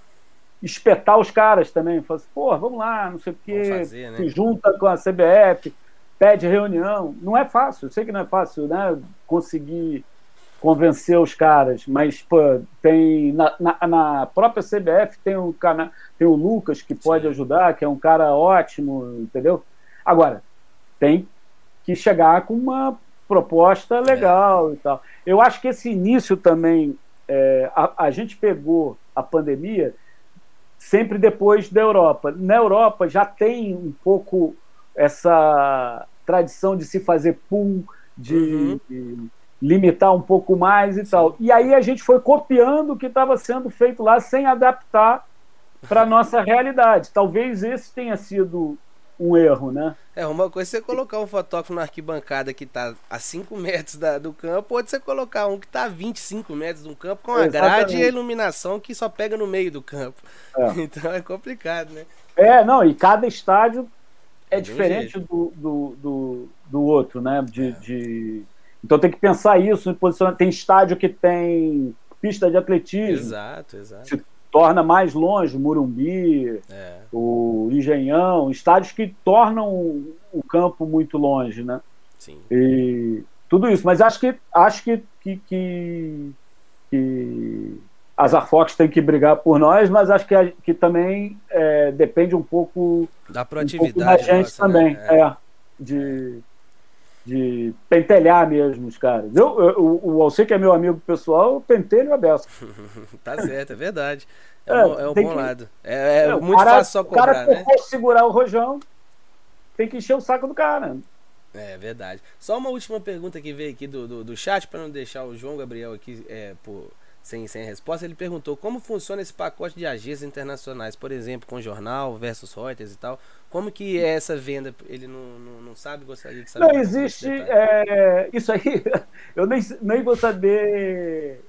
espetar os caras também. Fala assim, pô, vamos lá, não sei o quê, fazer, né? se junta com a CBF, pede reunião. Não é fácil, eu sei que não é fácil, né? Conseguir convencer os caras, mas pô, tem na, na, na própria CBF tem o cana, tem o Lucas que pode ajudar, que é um cara ótimo, entendeu? Agora tem que chegar com uma proposta legal é. e tal. Eu acho que esse início também é, a, a gente pegou a pandemia sempre depois da Europa. Na Europa já tem um pouco essa tradição de se fazer pool, de, uhum. de limitar um pouco mais e tal. E aí a gente foi copiando o que estava sendo feito lá sem adaptar para a nossa realidade. Talvez esse tenha sido um erro, né? É, uma coisa é você colocar um fotógrafo na arquibancada que está a 5 metros da, do campo, outra você colocar um que está a 25 metros do campo com a grade e a iluminação que só pega no meio do campo. É. Então é complicado, né? É, não, e cada estádio é, é diferente do, do, do, do, outro, né? De, é. de... Então tem que pensar isso, Tem estádio que tem pista de atletismo. Exato, exato torna mais longe, o Murumbi, é. o Engenhão, estádios que tornam o campo muito longe, né? Sim. E tudo isso, mas acho que acho que, que, que, que as Arfox têm que brigar por nós, mas acho que, que também é, depende um pouco da proatividade um da gente nossa, né? também, né? é. de de pentelhar mesmo os caras. Eu, eu, o Alcê, que é meu amigo pessoal, eu pentelho a beça. tá certo, é verdade. É, é, um, é um bom que... lado. É, é, é muito cara, fácil só cobrar, O cara, né? segurar o rojão, tem que encher o saco do cara. É verdade. Só uma última pergunta que veio aqui do, do, do chat, para não deixar o João Gabriel aqui é, por, sem, sem resposta. Ele perguntou como funciona esse pacote de agências internacionais, por exemplo, com jornal versus Reuters e tal. Como que é essa venda? Ele não, não, não sabe, gostaria de saber. Não existe. É, isso aí, eu nem, nem vou saber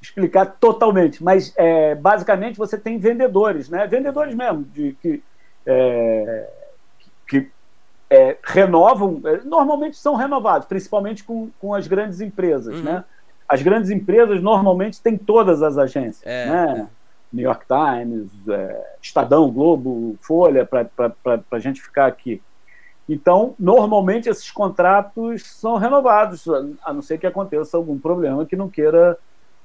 explicar totalmente, mas é, basicamente você tem vendedores, né? Vendedores mesmo, de, que, é, que é, renovam, é, normalmente são renovados, principalmente com, com as grandes empresas, uhum. né? As grandes empresas normalmente têm todas as agências, é, né? É. New York Times, é, Estadão, Globo, Folha, para a gente ficar aqui. Então, normalmente esses contratos são renovados, a não ser que aconteça algum problema que não queira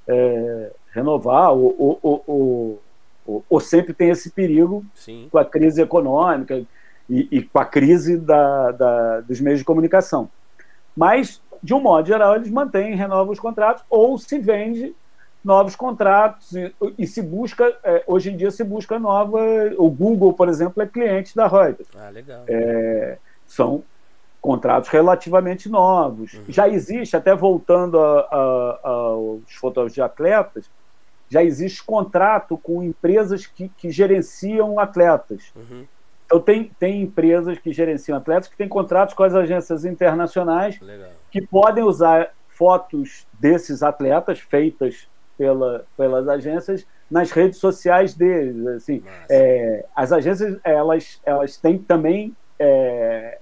é, renovar, ou, ou, ou, ou, sempre tem esse perigo Sim. com a crise econômica e, e com a crise da, da, dos meios de comunicação. Mas, de um modo geral, eles mantêm, renovam os contratos ou se vende novos contratos e, e se busca, é, hoje em dia se busca nova, o Google, por exemplo, é cliente da Reuters. Ah, legal. É, são contratos relativamente novos. Uhum. Já existe, até voltando a, a, aos fotógrafos de atletas, já existe contrato com empresas que, que gerenciam atletas. Uhum. Então tem, tem empresas que gerenciam atletas que têm contratos com as agências internacionais Legal. que podem usar fotos desses atletas feitas pela, pelas agências nas redes sociais deles. Assim, é, as agências elas, elas têm também é,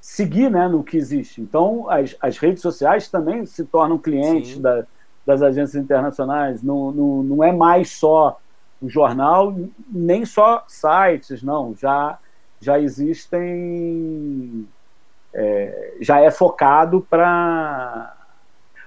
seguir né, no que existe. Então, as, as redes sociais também se tornam clientes da, das agências internacionais. Não, não, não é mais só o jornal, nem só sites, não. Já, já existem. É, já é focado para.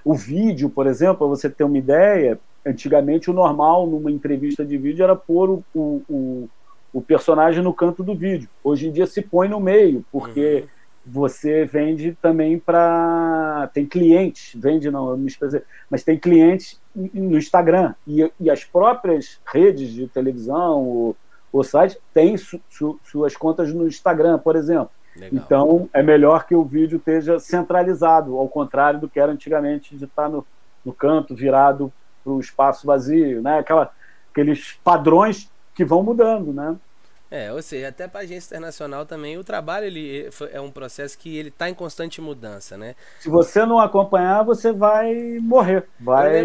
O vídeo, por exemplo, para você ter uma ideia, antigamente o normal numa entrevista de vídeo era pôr o, o, o, o personagem no canto do vídeo. Hoje em dia se põe no meio, porque. Uhum você vende também para. Tem clientes, vende não, eu me expressei, mas tem clientes no Instagram. E, e as próprias redes de televisão, o, o site, têm su, su, suas contas no Instagram, por exemplo. Legal. Então é melhor que o vídeo esteja centralizado, ao contrário do que era antigamente de estar no, no canto, virado para o espaço vazio, né? Aquela, aqueles padrões que vão mudando, né? É, ou seja, até para a agência internacional também o trabalho ele é um processo que ele está em constante mudança, né? Se você não acompanhar, você vai morrer, vai,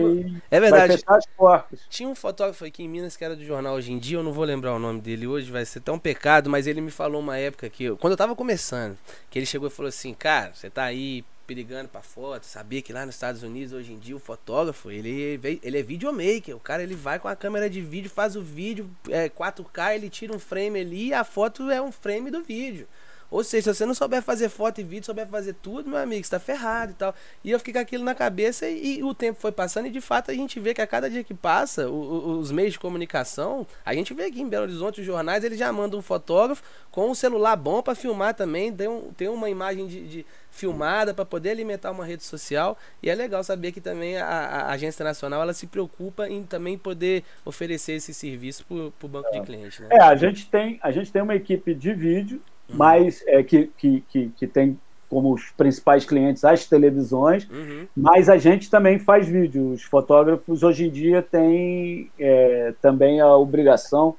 é verdade. vai fechar as portas. Tinha um fotógrafo aqui em Minas que era do jornal Hoje em Dia, eu não vou lembrar o nome dele hoje, vai ser tão pecado, mas ele me falou uma época que, quando eu estava começando, que ele chegou e falou assim, cara, você está aí perigando para foto, sabia que lá nos Estados Unidos hoje em dia o fotógrafo, ele, ele é videomaker, o cara ele vai com a câmera de vídeo, faz o vídeo é, 4K, ele tira um frame ali e a foto é um frame do vídeo. Ou seja, se você não souber fazer foto e vídeo, souber fazer tudo, meu amigo, você tá ferrado e tal. E eu fiquei com aquilo na cabeça e, e, o tempo foi passando e de fato a gente vê que a cada dia que passa, o, o, os meios de comunicação, a gente vê aqui em Belo Horizonte, os jornais, eles já mandam um fotógrafo com um celular bom para filmar também, tem, um, tem uma imagem de, de filmada para poder alimentar uma rede social. E é legal saber que também a, a, agência nacional ela se preocupa em também poder oferecer esse serviço para o banco é. de clientes. Né? É, a gente, tem, a gente tem uma equipe de vídeo. Mas é, que, que, que, que, tem como os principais clientes as televisões, uhum. mas a gente também faz vídeo. Os fotógrafos hoje em dia têm é, também a obrigação,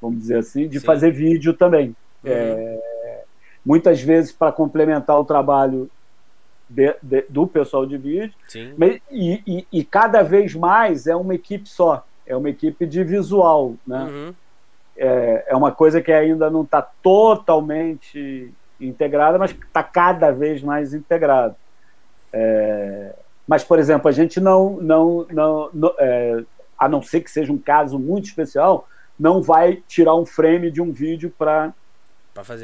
vamos dizer assim, de Sim. fazer vídeo também. Uhum. É, muitas vezes para complementar o trabalho de, de, do pessoal de vídeo. E, e, e, cada vez mais é uma equipe só, é uma equipe de visual. Né? Uhum é, é uma coisa que ainda não está totalmente integrada, mas está cada vez mais integrada. É, mas, por exemplo, a gente não, não, não, não é, a não ser que seja um caso muito especial, não vai tirar um frame de um vídeo para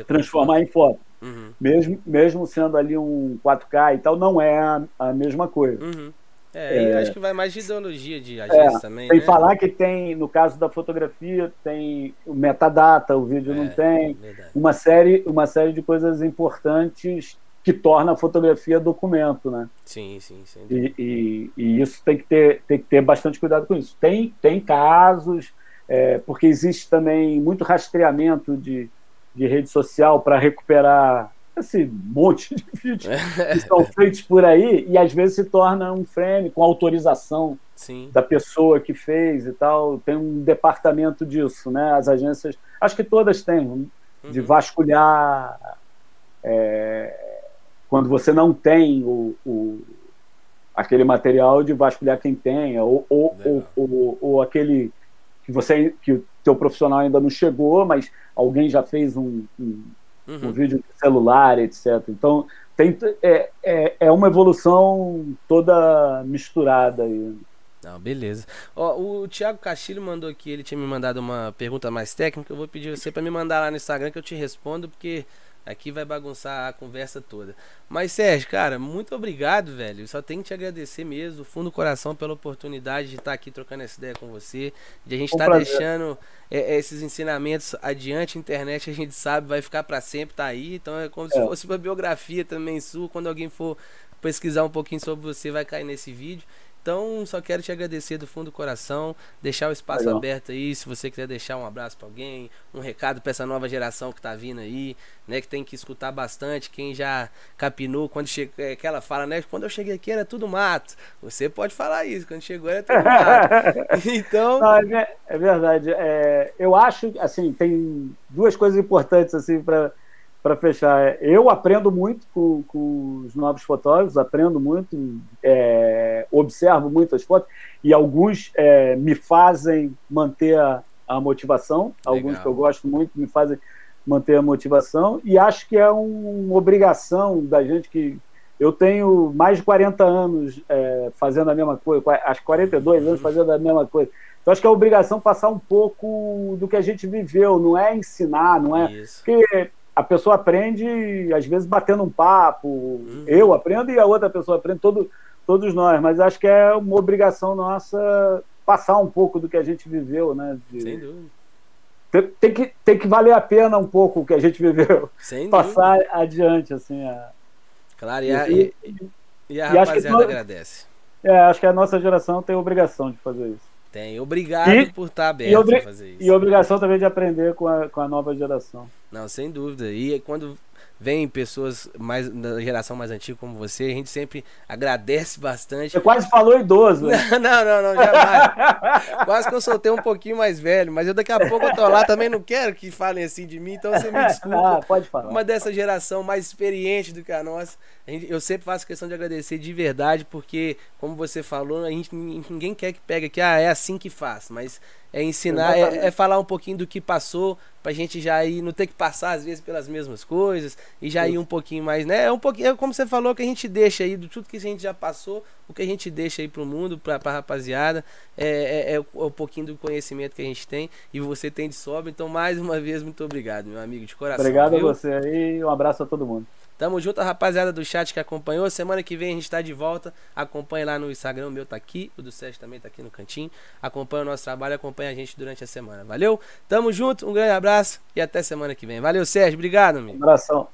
transformar em foto. Uhum. Mesmo, mesmo sendo ali um 4K e tal, não é a, a mesma coisa. Uhum. É, é, acho que vai mais de ideologia de agência é, também. Tem né? falar que tem, no caso da fotografia, tem o metadata, o vídeo é, não tem. Uma série, uma série de coisas importantes que torna a fotografia documento, né? Sim, sim, sim. E, e, e, isso tem que, ter, tem que ter bastante cuidado com isso. Tem, tem casos, é, porque existe também muito rastreamento de, de rede social para recuperar esse monte de vídeos que são feitos por aí e às vezes se torna um frame com autorização Sim. da pessoa que fez e tal. Tem um departamento disso, né? As agências, acho que todas têm, de uhum. vasculhar é, quando você não tem o, o, aquele material de vasculhar quem tem ou, ou, ou, ou, ou aquele que você que o teu profissional ainda não chegou, mas alguém já fez um, um uhum. um vídeo celular, etc. Então, tem, é, é, é uma evolução toda misturada aí. Não, beleza. Ó, o Thiago Castilho mandou aqui, ele tinha me mandado uma pergunta mais técnica. Eu vou pedir você para me mandar lá no Instagram que eu te respondo, porque Aqui vai bagunçar a conversa toda. Mas, Sérgio, cara, muito obrigado, velho. Eu só tenho que te agradecer mesmo, fundo do coração, pela oportunidade de estar aqui trocando essa ideia com você. De a gente estar tá deixando é, é, esses ensinamentos adiante. A internet, a gente sabe, vai ficar para sempre, tá aí. Então é como é. se fosse uma biografia também sua. Quando alguém for pesquisar um pouquinho sobre você, vai cair nesse vídeo. Então, só quero te agradecer do fundo do coração, deixar o espaço Legal. aberto aí, se você quiser deixar um abraço para alguém, um recado para essa nova geração que tá vindo aí, né, que tem que escutar bastante, quem já capinou, quando chega, é, que ela fala, né, quando eu cheguei aqui era tudo mato. Você pode falar isso, quando chegou era tudo mato. então, Não, é, é verdade. É, eu acho, assim, tem duas coisas importantes assim para para fechar, eu aprendo muito com, com, os novos fotógrafos, aprendo muito, é, observo muitas fotos e alguns é, me fazem manter a, a motivação, Legal. alguns que eu gosto muito me fazem manter a motivação e acho que é uma obrigação da gente que eu tenho mais de 40 anos é, fazendo a mesma coisa, acho 42 anos fazendo a mesma coisa. Então acho que é a obrigação passar um pouco do que a gente viveu, não é ensinar, não é. Isso. Porque a pessoa aprende, às vezes, batendo um papo. Uhum. Eu aprendo e a outra pessoa aprende, todo, todos nós. Mas acho que é uma obrigação nossa passar um pouco do que a gente viveu, né? De... Sem dúvida. Tem, tem, que, tem que valer a pena um pouco o que a gente viveu. Sem Passar dúvida. adiante, assim. A... Claro, e a, e, e, e a rapaziada que, agradece. É, acho que a nossa geração tem a obrigação de fazer isso. Tem. Obrigado e, por estar aberto a fazer isso. E obrigação também de aprender com a, com a nova geração. Não, sem dúvida. E quando vem pessoas mais da geração mais antiga como você, a gente sempre agradece bastante. Você quase falou idoso. Né? Não, não, não, jamais. quase que eu soltei um pouquinho mais velho, mas eu daqui a pouco eu tô lá, também não quero que falem assim de mim, então você me desculpa. Ah, pode falar. Uma dessa geração mais experiente do que a nossa. Eu sempre faço questão de agradecer de verdade, porque, como você falou, a gente, ninguém quer que pegue aqui, ah, é assim que faz, mas é ensinar, é, é, falar um pouquinho do que passou, pra gente já ir, não ter que passar às vezes pelas mesmas coisas, e já ir um pouquinho mais, né? É um pouquinho, é como você falou, que a gente deixa aí, do tudo que a gente já passou, o que a gente deixa aí pro mundo, pra, pra rapaziada, é, é, é, um pouquinho do conhecimento que a gente tem, e você tem de sobra, então mais uma vez, muito obrigado, meu amigo, de coração. Obrigado viu? a você aí, um abraço a todo mundo. Tamo junto, rapaziada do chat que acompanhou. Semana que vem a gente tá de volta. Acompanhe lá no Instagram, o meu tá aqui, o do Sérgio também tá aqui no cantinho. Acompanhe o nosso trabalho, acompanhe a gente durante a semana. Valeu? Tamo junto, um grande abraço e até semana que vem. Valeu, Sérgio. Obrigado, amigo. Um abração.